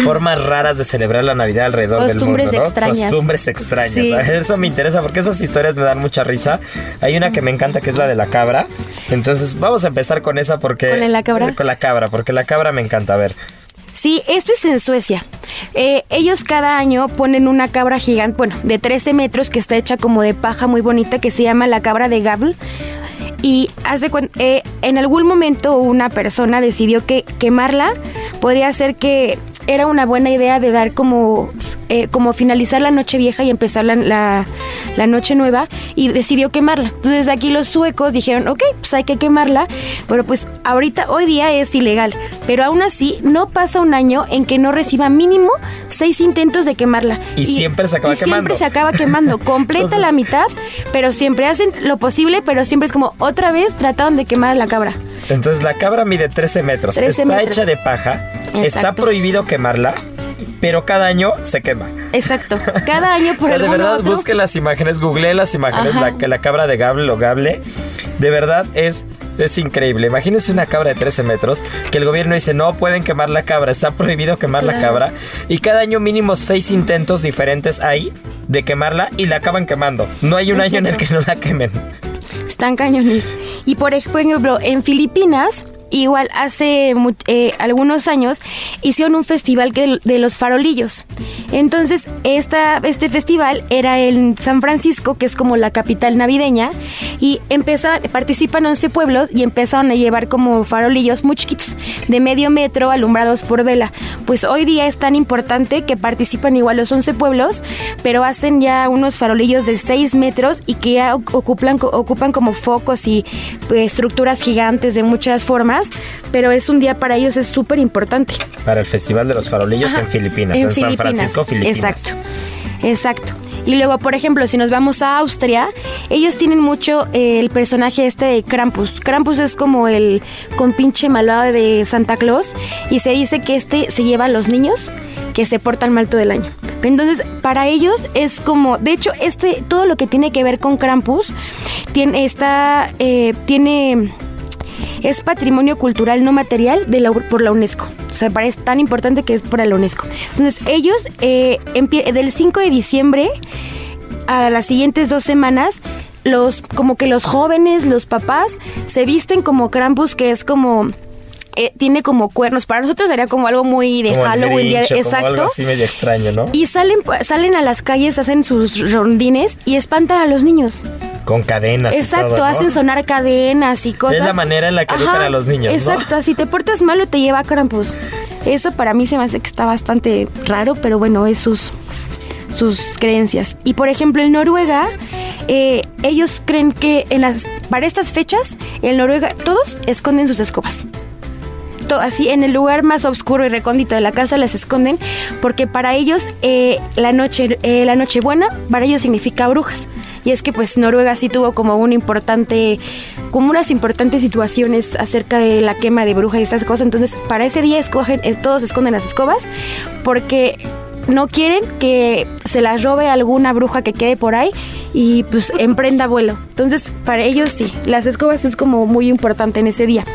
formas raras de celebrar la Navidad alrededor del mundo, Costumbres ¿no? extrañas. Costumbres extrañas. Sí. Eso me interesa porque esas historias me dan mucha risa. Hay una que me encanta que es la de la cabra. Entonces, vamos a empezar con esa porque... ¿Con la cabra? Con la cabra, porque la cabra me encanta. A ver. Sí, esto es en Suecia. Eh, ellos cada año ponen una cabra gigante, bueno, de 13 metros que está hecha como de paja muy bonita que se llama la cabra de Gable. Y hace eh, en algún momento una persona decidió que quemarla podría ser que era una buena idea de dar como, eh, como finalizar la noche vieja y empezar la, la, la noche nueva y decidió quemarla. Entonces aquí los suecos dijeron, ok, pues hay que quemarla, pero pues ahorita, hoy día es ilegal, pero aún así no pasa un año en que no reciba mínimo seis intentos de quemarla. Y siempre se acaba y quemando. Siempre se acaba quemando, completa Entonces- la mitad, pero siempre hacen lo posible, pero siempre es como otra vez trataron de quemar a la cabra. Entonces, la cabra mide 13 metros. 13 está metros. hecha de paja. Está prohibido quemarla, pero cada año se quema. Exacto. Cada año por O sea, de verdad, otro. busque las imágenes, googleé las imágenes, la, la cabra de Gable o Gable. De verdad es, es increíble. Imagínense una cabra de 13 metros que el gobierno dice no pueden quemar la cabra, está prohibido quemar la cabra. Y cada año mínimo seis intentos diferentes hay de quemarla y la acaban quemando. No hay un año en el que no la quemen. Están cañones. Y por ej- por ejemplo, en Filipinas, igual hace eh, algunos años, hicieron un festival que- de los farolillos. Entonces, esta, este festival era en San Francisco, que es como la capital navideña, y participan 11 pueblos y empezaron a llevar como farolillos muy chiquitos, de medio metro, alumbrados por vela. Pues hoy día es tan importante que participan igual los 11 pueblos, pero hacen ya unos farolillos de 6 metros y que ya oc- ocupan, ocupan como focos y pues, estructuras gigantes de muchas formas, pero es un día para ellos es súper importante. Para el Festival de los Farolillos Ajá, en Filipinas, en, San Francisco, Filipinas. Exacto, exacto. Y luego, por ejemplo, si nos vamos a Austria, ellos tienen mucho eh, el personaje este de Krampus. Krampus es como el compinche malvado de Santa Claus y se dice que este se lleva a los niños que se portan mal todo el año. Entonces, para ellos es como, de hecho, este todo lo que tiene que ver con Krampus tiene está eh, tiene es patrimonio cultural no material por la UNESCO. O sea, parece tan importante que es para la UNESCO. Entonces, ellos eh, del 5 de diciembre a las siguientes dos semanas, los como que los jóvenes, los papás, se visten como Krampus, que es como eh, tiene como cuernos. Para nosotros sería como algo muy de Como Halloween, día- como exacto. algo así medio extraño, ¿no? Y salen, salen a las calles, hacen sus rondines y espantan a los niños. Con cadenas y Exacto, todo, ¿no? hacen sonar cadenas y cosas. Es la manera en la que educan a los niños, ¿no? Exacto, si te portas malo te lleva a Krampus. Eso para mí se me hace que está bastante raro, pero bueno, es sus, sus creencias. Y por ejemplo, en Noruega, eh, ellos creen que en las, para estas fechas, en Noruega, todos esconden sus escobas. Así en el lugar más oscuro y recóndito de la casa las esconden porque para ellos eh, la noche eh, la Nochebuena para ellos significa brujas y es que pues Noruega sí tuvo como un importante como unas importantes situaciones acerca de la quema de brujas y estas cosas entonces para ese día escogen eh, todos esconden las escobas porque no quieren que se las robe alguna bruja que quede por ahí y pues emprenda vuelo. Entonces, para ellos sí, las escobas es como muy importante en ese día.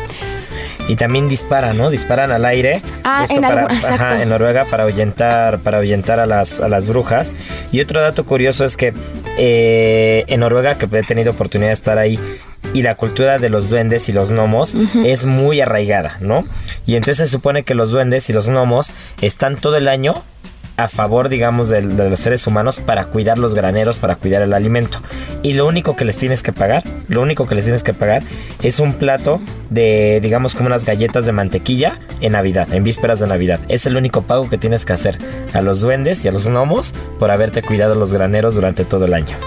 Y también disparan, ¿no? Disparan al aire. Ah, Esto en para- algún- ajá, en Noruega para ahuyentar, para ahuyentar a las, a las brujas. Y otro dato curioso es que eh, en Noruega, que he tenido oportunidad de estar ahí, y la cultura de los duendes y los gnomos es muy arraigada, ¿no? Y entonces se supone que los duendes y los gnomos están todo el año a favor, digamos, de, los seres humanos para cuidar los graneros, para cuidar el alimento. Y lo único que les tienes que pagar, lo único que les tienes que pagar es un plato de, digamos, como unas galletas de mantequilla en Navidad, en vísperas de Navidad. Es el único pago que tienes que hacer a los duendes y a los gnomos por haberte cuidado los graneros durante todo el año.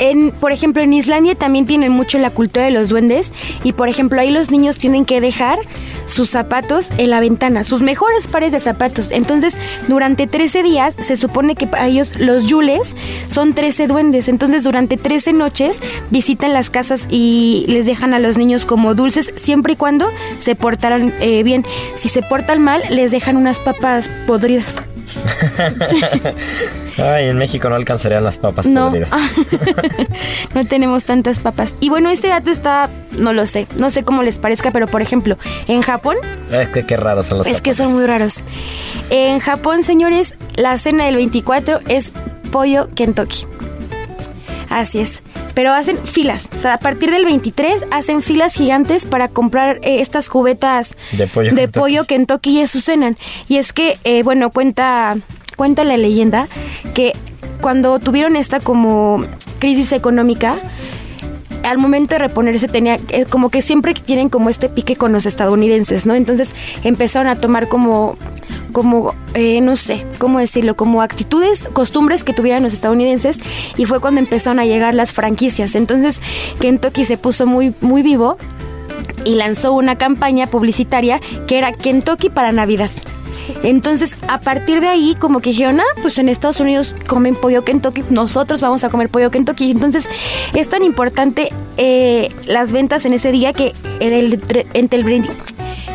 En, por ejemplo, en Islandia también tienen mucho la cultura de los duendes y, por ejemplo, ahí los niños tienen que dejar sus zapatos en la ventana, sus mejores pares de zapatos. Entonces, durante 13 días se supone que para ellos los yules son 13 duendes. Entonces, durante 13 noches visitan las casas y les dejan a los niños como dulces siempre y cuando se portaran eh, bien. Si se portan mal, les dejan unas papas podridas. Ay, en México no alcanzarían las papas No. podridas. no tenemos tantas papas. Y bueno, este dato está, no lo sé, no sé cómo les parezca, pero por ejemplo, en Japón, Es que qué raros son los es que son muy raros. En Japón, señores, la cena del 24 es pollo Kentucky. Así es. Pero hacen filas. O sea, a partir del 23 hacen filas gigantes para comprar eh, estas cubetas De pollo de Kentucky. pollo Kentucky y eso cenan. Y es que, eh, bueno, cuenta, cuenta la leyenda que cuando tuvieron esta como crisis económica, al momento de reponerse tenía eh, como que siempre tienen como este pique con los estadounidenses, ¿no? Entonces empezaron a tomar como como eh, no sé cómo decirlo como actitudes costumbres que tuvieran los estadounidenses y fue cuando empezaron a llegar las franquicias entonces Kentucky se puso muy muy vivo y lanzó una campaña publicitaria que era Kentucky para Navidad. Entonces, a partir de ahí, como que dijeron, ah, pues en Estados Unidos comen pollo Kentucky, nosotros vamos a comer pollo Kentucky. Entonces, es tan importante eh, las ventas en ese día que, entre el, 20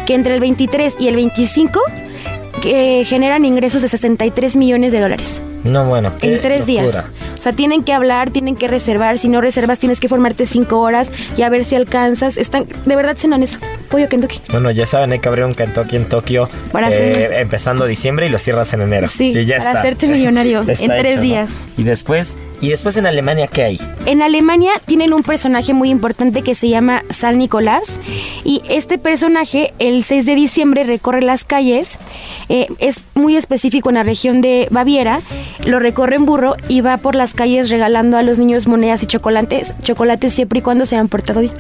que entre el 23 y el 25 que generan ingresos de 63 millones de dólares No, bueno. en tres días. O sea, tienen que hablar, tienen que reservar. Si no reservas, tienes que formarte cinco horas y a ver si alcanzas. Están, de verdad cenan eso. Pollo Kentucky. Bueno, ya saben, hay que abrir un Kentucky en Tokio Para eh, hacer- empezando diciembre y lo cierras en enero. Sí, Y ya para está. hacerte millonario en tres ¿no? días. Y después, y después en Alemania, ¿qué hay? En Alemania tienen un personaje muy importante que se llama San Nicolás y este personaje el 6 de diciembre recorre las calles, eh, es muy específico en la región de Baviera, lo recorre en burro y va por las calles regalando a los niños monedas y chocolates, chocolates siempre y cuando se han portado bien.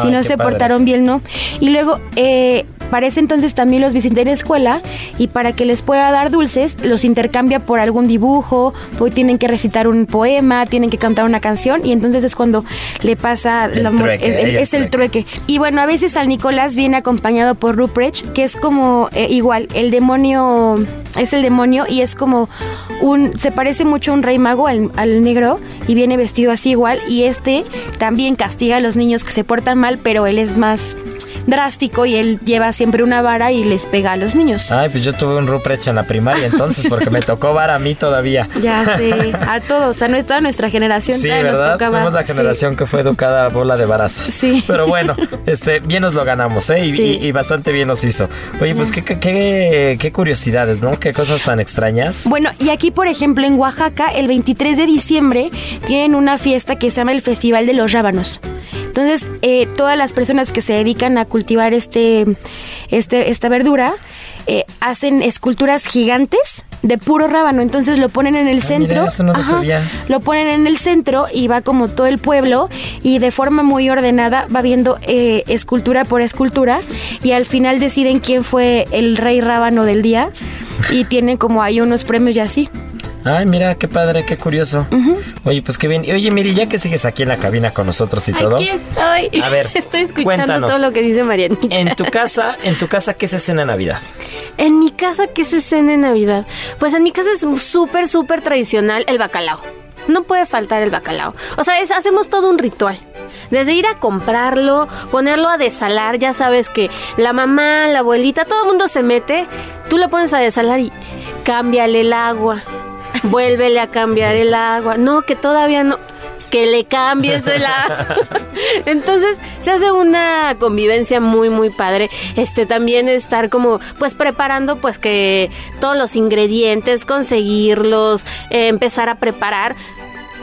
Si no se padre. portaron bien, no. Y luego, eh, para ese entonces también los visitan en escuela y para que les pueda dar dulces, los intercambia por algún dibujo, hoy tienen que recitar un poema, tienen que cantar una canción y entonces es cuando le pasa El la trueque, es, el es el trueque. Y bueno, a veces San Nicolás viene acompañado por Ruprecht, que es como eh, igual, el demonio, es el demonio y es como un, se parece mucho a un rey mago, al, al negro, y viene vestido así igual y este también castiga a los niños que se portan mal, pero él es más drástico y él lleva siempre una vara y les pega a los niños. Ay, pues yo tuve un Ruprecht en la primaria entonces, porque me tocó var a mí todavía. Ya sé, a todos, a nuestra, nuestra generación Sí, todavía nos ¿verdad? tocaba. Fuimos la sí. generación que fue educada a bola de barazos. Sí. Pero bueno, este, bien nos lo ganamos, ¿eh? Y, Sí. y- y bastante bien nos hizo. Oye, pues qué, qué, qué- qué curiosidades, ¿no? Qué cosas tan extrañas. Bueno, y aquí, por ejemplo, en Oaxaca, el 23 de diciembre, tienen una fiesta que se llama el Festival de los Rábanos. Entonces, eh, todas las personas que se dedican a cultivar este, este, esta verdura eh, hacen esculturas gigantes de puro rábano. Entonces lo ponen en el Ah, centro. mira, eso no lo sabía. Lo ponen en el centro y va como todo el pueblo y de forma muy ordenada va viendo eh, escultura por escultura y al final deciden quién fue el rey rábano del día y tienen como ahí unos premios y así. Ay, mira, qué padre, qué curioso. Oye, pues qué bien. Y oye, Miri, ya que sigues aquí en la cabina con nosotros y todo. Aquí estoy. A ver, estoy escuchando cuéntanos. todo lo que dice Marianita. En tu casa, en tu casa, ¿qué se cena en Navidad? En mi casa, ¿qué se cena en Navidad? Pues en mi casa es súper, súper tradicional el bacalao. No puede faltar el bacalao. O sea, es- hacemos todo un ritual. Desde ir a comprarlo, ponerlo a desalar, ya sabes que la mamá, la abuelita, todo el mundo se mete, tú lo pones a desalar y cámbiale el agua, vuélvele a cambiar el agua, no, que todavía no, que le cambies el agua. Entonces se hace una convivencia muy muy padre. Este también estar como pues preparando pues que todos los ingredientes, conseguirlos, eh, empezar a preparar,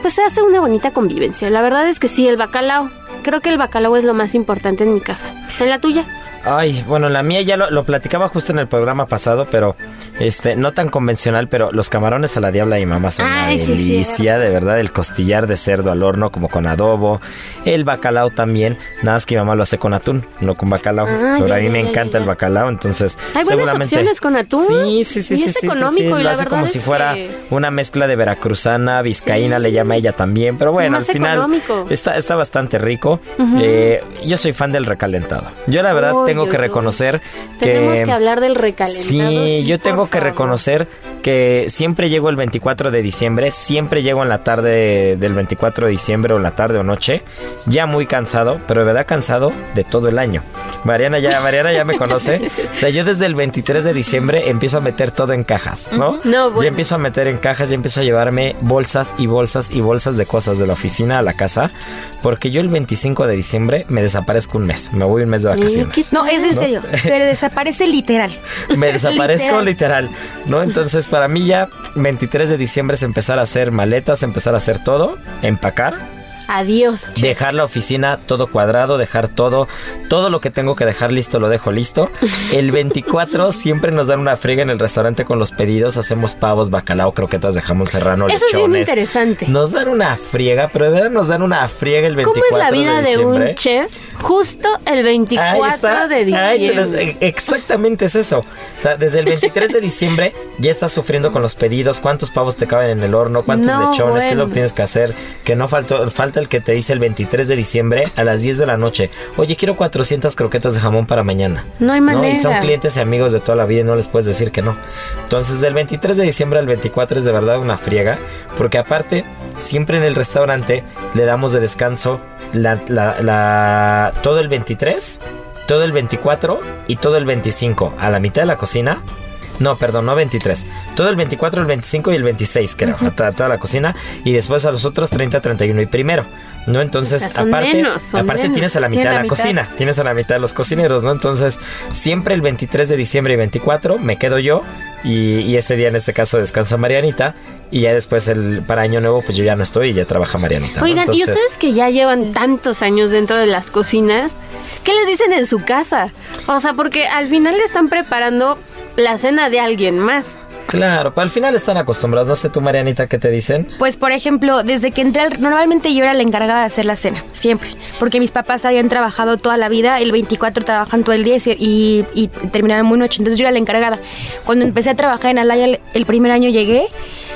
pues se hace una bonita convivencia. La verdad es que sí, el bacalao. Creo que el bacalao es lo más importante en mi casa. ¿En la tuya? Ay, bueno, la mía ya lo, lo platicaba justo en el programa pasado, pero este, no tan convencional, pero los camarones a la diabla y mamá son Ay, una sí, delicia, de verdad, el costillar de cerdo al horno como con adobo, el bacalao también, nada más que mi mamá lo hace con atún, no con bacalao, Ah, pero ya, a mí ya, me ya, encanta el bacalao, entonces Hay buenas seguramente opciones con atún. Sí, sí, sí, Y sí, es sí, sí, económico, sí, y lo la hace como si fuera que- una mezcla de veracruzana, vizcaína Sí. le llama ella también, pero bueno, al final económico. está, está bastante rico. Eh, yo soy fan del recalentado. Yo la verdad Uy, tengo que reconocer Tenemos que que hablar del recalentado. Sí, yo tengo que reconocer que siempre llego el 24 de diciembre, siempre llego en la tarde del 24 de diciembre o la tarde o noche, ya muy cansado, pero de verdad cansado de todo el año. Mariana ya, Mariana ya me conoce. O sea, yo desde el 23 de diciembre empiezo a meter todo en cajas, ¿no? No, bueno. Ya empiezo a meter en cajas, ya empiezo a llevarme bolsas y bolsas y bolsas de cosas de la oficina a la casa, porque yo el 25 de diciembre me desaparezco un mes, me voy un mes de vacaciones. No, es en serio. Se desaparece literal. Me desaparezco Literal. literal. ¿no? Entonces, para mí ya 23 de diciembre es empezar a hacer maletas, empezar a hacer todo, empacar, Adiós. chef. dejar la oficina todo cuadrado, dejar todo, todo lo que tengo que dejar listo lo dejo listo. El 24 siempre nos dan una friega en el restaurante con los pedidos, hacemos pavos, bacalao, croquetas de jamón serrano, Eso es bien lechones. interesante. Nos dan una friega, pero de verdad nos dan una friega el 24 ¿Cómo es la vida de de, diciembre. un chef justo el Ahí 24 está. de Ahí diciembre? exactamente es eso. O sea, desde el 23 de diciembre ya estás sufriendo con los pedidos, cuántos pavos te caben en el horno, cuántos No, lechones, qué es lo que tienes que hacer, que no faltó, falta el que te dice el 23 de diciembre a las 10 de la noche. Oye, quiero 400 croquetas de jamón para mañana. No hay Y son manera. clientes y amigos de toda la vida y no les puedes decir que no. Entonces, del 23 de diciembre al 24 es de verdad una friega, porque aparte, siempre en el restaurante le damos de descanso la, la- la- todo el 23, todo el 24 y todo el 25 a la mitad de la cocina. No, perdón, no 23. Todo el 24, el 25 y el 26, creo. a toda, toda la cocina. Y después a los otros 30, 31 y primero. ¿No? Entonces, O sea, son aparte, menos, aparte menos. tienes a la mitad de la cocina. Tienes a la mitad de los cocineros, ¿no? Entonces, siempre el 23 de diciembre y 24 me quedo yo. Y, y ese día, en este caso, descansa Marianita. Y ya después, el, para Año Nuevo, pues yo ya no estoy y ya trabaja Marianita. ¿no? Oigan, y ustedes que ya llevan tantos años dentro de las cocinas, ¿qué les dicen en su casa? O sea, porque al final le están preparando la cena de alguien más. Claro, pero al final están acostumbrados. No sé tú, Marianita, ¿qué te dicen? Pues, por ejemplo, desde que entré, al- normalmente yo era la encargada de hacer la cena, siempre, porque mis papás habían trabajado toda la vida, el 24 trabajan todo el día y, y, terminaron muy noche, entonces yo era la encargada. Cuando empecé a trabajar en Alaya, el primer año llegué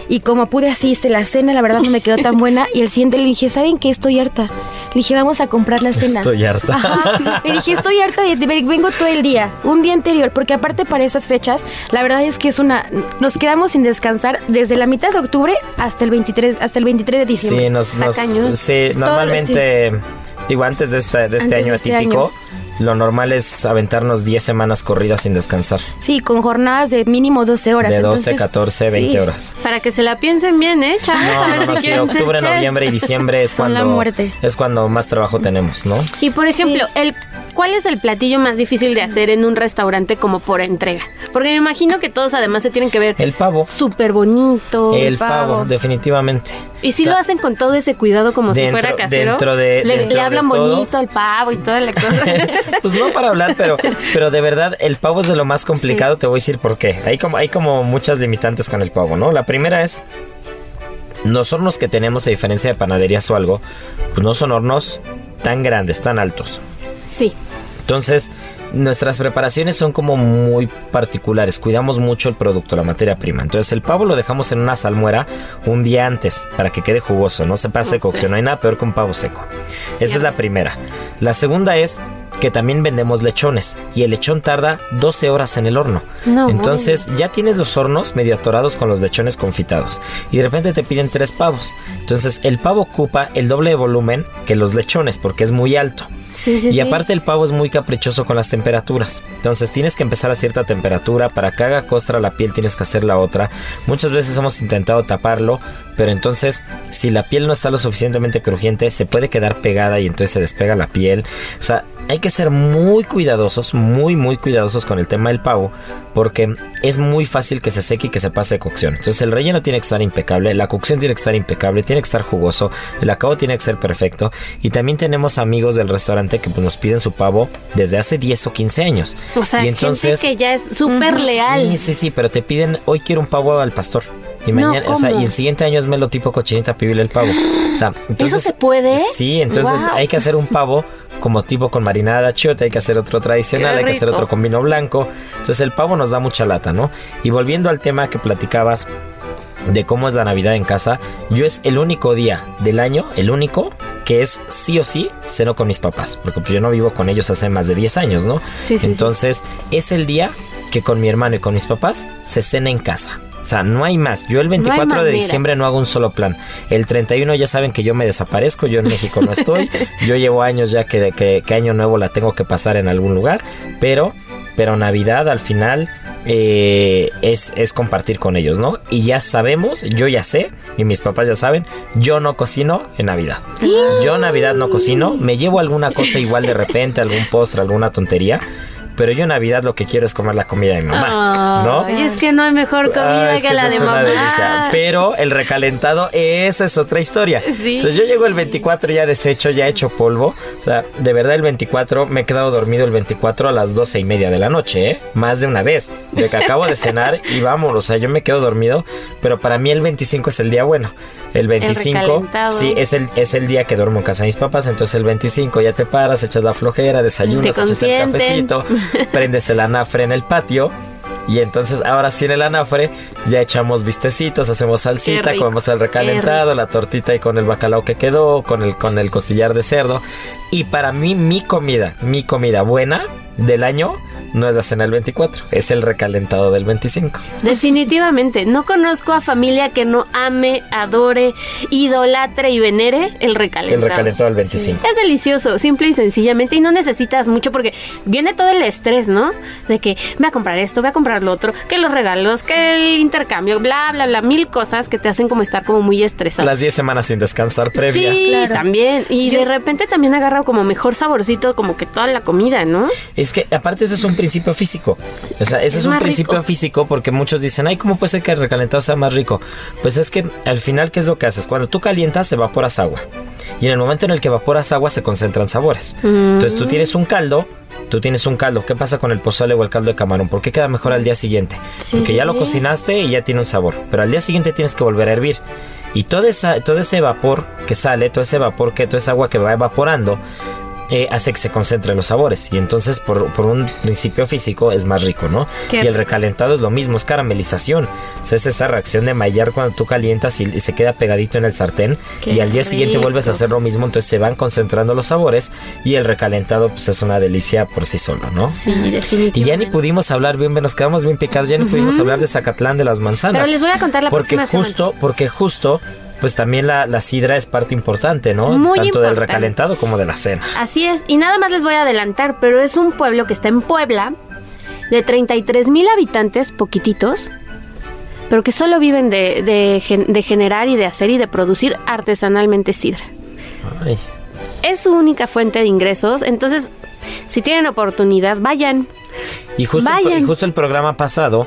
y como pude así hice la cena, la verdad no me quedó tan buena y el siguiente le dije, ¿saben qué? Estoy harta. Le dije, vamos a comprar la cena. Estoy harta. Ajá. Le dije, estoy harta de, de- vengo todo el día, un día anterior, porque aparte para esas fechas, la verdad es que es una, nos quedamos sin descansar desde la mitad de octubre hasta el 23, hasta el 23 de diciembre. Sí, nos, nos- sí, Todo- normalmente, digo, antes de, esta, de este Antes año de este atípico, año. Lo normal es aventarnos 10 semanas corridas sin descansar. Sí, con jornadas de mínimo 12 horas. De 12, entonces, 14, 20 sí. horas. Para que se la piensen bien, ¿eh, chavos? No, a ver no, si no, sí, quieren ser octubre, noviembre y diciembre es la cuando muerte. es cuando más trabajo tenemos, ¿no? Y por ejemplo, el ¿cuál es el platillo más difícil de hacer en un restaurante como por entrega? Porque me imagino que todos además se tienen que ver El pavo. súper bonito. El pavo, definitivamente. Y si O sea, lo hacen con todo ese cuidado como si fuera casero. dentro de- le, dentro le hablan bonito al pavo y toda la cosa. pues no para hablar, pero, pero de verdad el pavo es de lo más complicado. Te voy a decir por qué. Hay como, hay como muchas limitantes con el pavo, ¿no? La primera es los hornos que tenemos, a diferencia de panaderías o algo, pues no son hornos tan grandes, tan altos. sí. Entonces, nuestras preparaciones son como muy particulares. Cuidamos mucho el producto, la materia prima. Entonces, el pavo lo dejamos en una salmuera un día antes para que quede jugoso, no se pase de No sé. cocción. No hay nada peor que un pavo seco. Esa es la primera. La segunda es que también vendemos lechones y el lechón tarda 12 horas en el horno. No, Entonces ya tienes los hornos medio atorados con los lechones confitados y de repente te piden tres pavos. Entonces el pavo ocupa el doble de volumen que los lechones porque es muy alto. Sí, sí, y sí. aparte el pavo es muy caprichoso con las temperaturas. Entonces tienes que empezar a cierta temperatura. Para que haga costra la piel tienes que hacer la otra. Muchas veces hemos intentado taparlo. Pero entonces si la piel no está lo suficientemente crujiente se puede quedar pegada y entonces se despega la piel. O sea, hay que ser muy cuidadosos, muy muy cuidadosos con el tema del pavo. Porque es muy fácil que se seque y que se pase de cocción. Entonces el relleno tiene que estar impecable. La cocción tiene que estar impecable. Tiene que estar jugoso. El acabo tiene que ser perfecto. Y también tenemos amigos del restaurante que pues, nos piden su pavo desde hace 10 o 15 años. O sea, y entonces, gente que ya es súper leal. Sí, sí, sí, pero te piden, hoy quiero un pavo al pastor. Y No, mañana, o sea, y el siguiente año es melo tipo cochinita pibil el pavo. O sea, entonces, se puede? Sí, entonces hay que hacer un pavo como tipo con marinada de achiote, hay que hacer otro tradicional, hay que hacer otro con vino blanco. Entonces el pavo nos da mucha lata, ¿no? Y volviendo al tema que platicabas de cómo es la Navidad en casa, yo es el único día del año, el único que es sí o sí ceno con mis papás, porque pues yo no vivo con ellos hace más de 10 años, ¿no? Sí, sí, sí. Entonces es el día que con mi hermano y con mis papás se cena en casa. O sea, no hay más. Yo el 24 de diciembre no hago un solo plan. El 31 ya saben que yo me desaparezco, yo en México no estoy. Yo llevo años ya que, que, que año nuevo la tengo que pasar en algún lugar. Pero, pero Navidad al final eh, es, es compartir con ellos, ¿no? Y ya sabemos, yo ya sé, y mis papás ya saben, yo no cocino en Navidad. Yo Navidad no cocino, me llevo alguna cosa igual de repente, algún postre, alguna tontería. Pero yo en Navidad lo que quiero es comer la comida de mi mamá, ¿no? Y es que no hay mejor comida Ah, es que, que la de mamá. delicia. Pero el recalentado, esa es otra historia. Sí. Entonces yo llego el 24 ya deshecho, ya hecho polvo. O sea, de verdad el 24 me he quedado dormido el 24 a las 12 y media de la noche, ¿eh? Más de una vez. De que acabo de cenar y vamos, o sea, yo me quedo dormido. Pero para mí el 25 es el día bueno. El 25, recalentado. sí, es el, es el día que duermo en casa de mis papás. Entonces el 25 ya te paras, echas la flojera, desayunas, echas el cafecito, prendes el anafre en el patio. Y entonces ahora sí en el anafre ya echamos vistecitos, hacemos salsita, rico, comemos el recalentado, la tortita y con el bacalao que quedó, con el, con el costillar de cerdo. Y para mí mi comida, mi comida buena del año no es la cena del 24, es el recalentado del 25. Definitivamente, no conozco a familia que no ame, adore, idolatre y venere el recalentado. El recalentado del 25. Es delicioso, simple y sencillamente, y no necesitas mucho porque viene todo el estrés, ¿no? De que voy a comprar esto, voy a comprar lo otro, que los regalos, que el intercambio, bla, bla, bla, mil cosas que te hacen como estar como muy estresado. Las 10 semanas sin descansar previas. Sí, también. Y de repente también agarra como mejor saborcito como que toda la comida, ¿no? Es que aparte ese es un principio físico. O sea, ese es, Es un principio rico. físico porque muchos dicen, ay, ¿cómo puede ser que el recalentado sea más rico? Pues es que al final, ¿qué es lo que haces? Cuando tú calientas, evaporas agua. Y en el momento en el que evaporas agua, se concentran sabores. Entonces tú tienes un caldo. Tú tienes un caldo. ¿Qué pasa con el pozole o el caldo de camarón? ¿Por qué queda mejor al día siguiente? Sí, Porque ya lo cocinaste y ya tiene un sabor. Pero al día siguiente tienes que volver a hervir. Y todo, esa, todo ese vapor que sale, todo ese vapor, que toda esa agua que va evaporando, eh, hace que se concentren los sabores. Y entonces, por, por un principio físico, es más rico, ¿no? Qué Y el recalentado es lo mismo, es caramelización. O sea, es esa reacción de mallar cuando tú calientas y, y se queda pegadito en el sartén. Qué y al día siguiente vuelves a hacer lo mismo, entonces se van concentrando los sabores. Y el recalentado, pues es una delicia por sí solo, ¿no? Sí, definitivamente. Y ya ni pudimos hablar bien, nos quedamos bien picados, ya ni pudimos hablar de Zacatlán de las manzanas. Pero les voy a contar la porque próxima semana. justo, porque justo, pues también la, la sidra es parte importante, ¿no? Muy Tanto del recalentado como de la cena. Así es, y nada más les voy a adelantar, pero es un pueblo que está en Puebla, de 33 mil habitantes, poquititos, pero que solo viven de, de de generar y de hacer y de producir artesanalmente sidra. Ay. Es su única fuente de ingresos, entonces, si tienen oportunidad, vayan. Y justo, el, Vayan. y justo el programa pasado,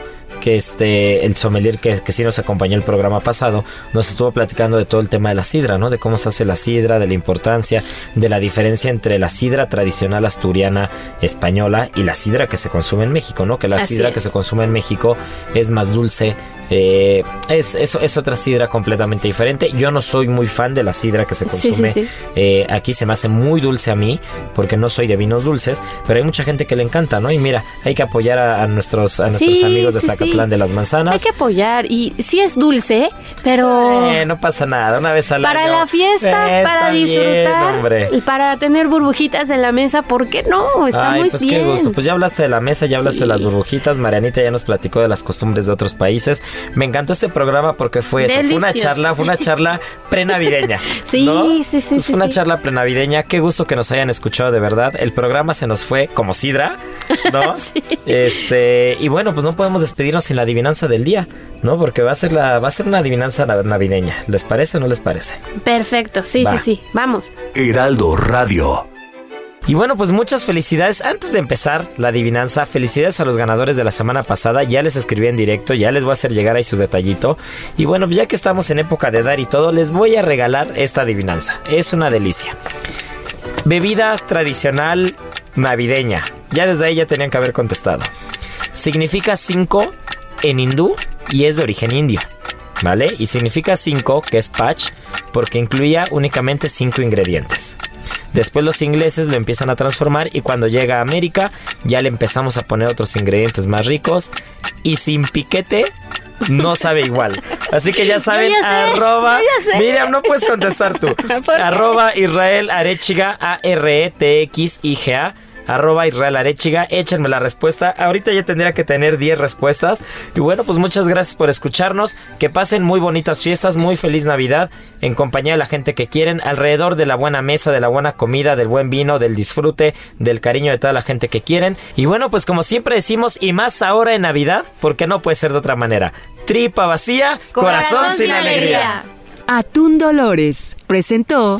que este, el sommelier que, que sí nos acompañó el programa pasado, nos estuvo platicando de todo el tema de la sidra, ¿no? De cómo se hace la sidra, de la importancia, de la diferencia entre la sidra tradicional asturiana española y la sidra que se consume en México, ¿no? Que la Así sidra es. que se consume en México es más dulce, eh, es, es, es otra sidra completamente diferente. Yo no soy muy fan de la sidra que se Sí, sí, consume sí. eh, aquí se me hace muy dulce a mí, porque no soy de vinos dulces, pero hay mucha gente que le encanta, ¿no? Y mira, hay que apoyar a, a nuestros, a nuestros amigos de Zacatlán plan de las manzanas. Hay que apoyar. Y sí es dulce, pero... Eh, no pasa nada, una vez al para año. la fiesta, Eh, para bien, disfrutar, y para tener burbujitas en la mesa, ¿por qué no? Está Ay, muy pues bien. qué gusto. Pues ya hablaste de la mesa, ya hablaste Sí. de las burbujitas. Marianita ya nos platicó de las costumbres de otros países. Me encantó este programa porque fue eso. Fue una charla, fue una charla prenavideña. Sí, ¿no? sí, sí, Entonces sí, fue una sí. charla prenavideña. Qué gusto que nos hayan escuchado de verdad. El programa se nos fue como sidra, ¿no? Este, y bueno, pues no podemos despedirnos sin la adivinanza del día, ¿no? Porque va a ser la, va a ser una adivinanza na- navideña. ¿Les parece o no les parece? Perfecto, sí, Va. sí, sí. Vamos. Heraldo Radio. Y bueno, pues muchas felicidades. Antes de empezar la adivinanza, felicidades a los ganadores de la semana pasada. Ya les escribí en directo, ya les voy a hacer llegar ahí su detallito. Y bueno, ya que estamos en época de dar y todo, les voy a regalar esta adivinanza. Es una delicia. Bebida tradicional navideña. Ya desde ahí ya tenían que haber contestado. Significa cinco en hindú y es de origen indio. ¿Vale? Y significa cinco, que es patch, porque incluía únicamente cinco ingredientes. Después los ingleses lo empiezan a transformar y cuando llega a América ya le empezamos a poner otros ingredientes más ricos y sin piquete no sabe igual. Así que ya saben, ya sé, arroba... Miriam, no puedes contestar tú. Arroba Israel Arechiga, A-R-E-T-X-I-G-A. Arroba Israel Arechiga, échenme la respuesta. Ahorita ya tendría que tener 10 respuestas. Y bueno, pues muchas gracias por escucharnos. Que pasen muy bonitas fiestas, muy feliz Navidad en compañía de la gente que quieren, alrededor de la buena mesa, de la buena comida, del buen vino, del disfrute, del cariño de toda la gente que quieren. Y bueno, pues como siempre decimos, y más ahora en Navidad, porque no puede ser de otra manera. Tripa vacía, corazón, sin alegría. Atún Dolores presentó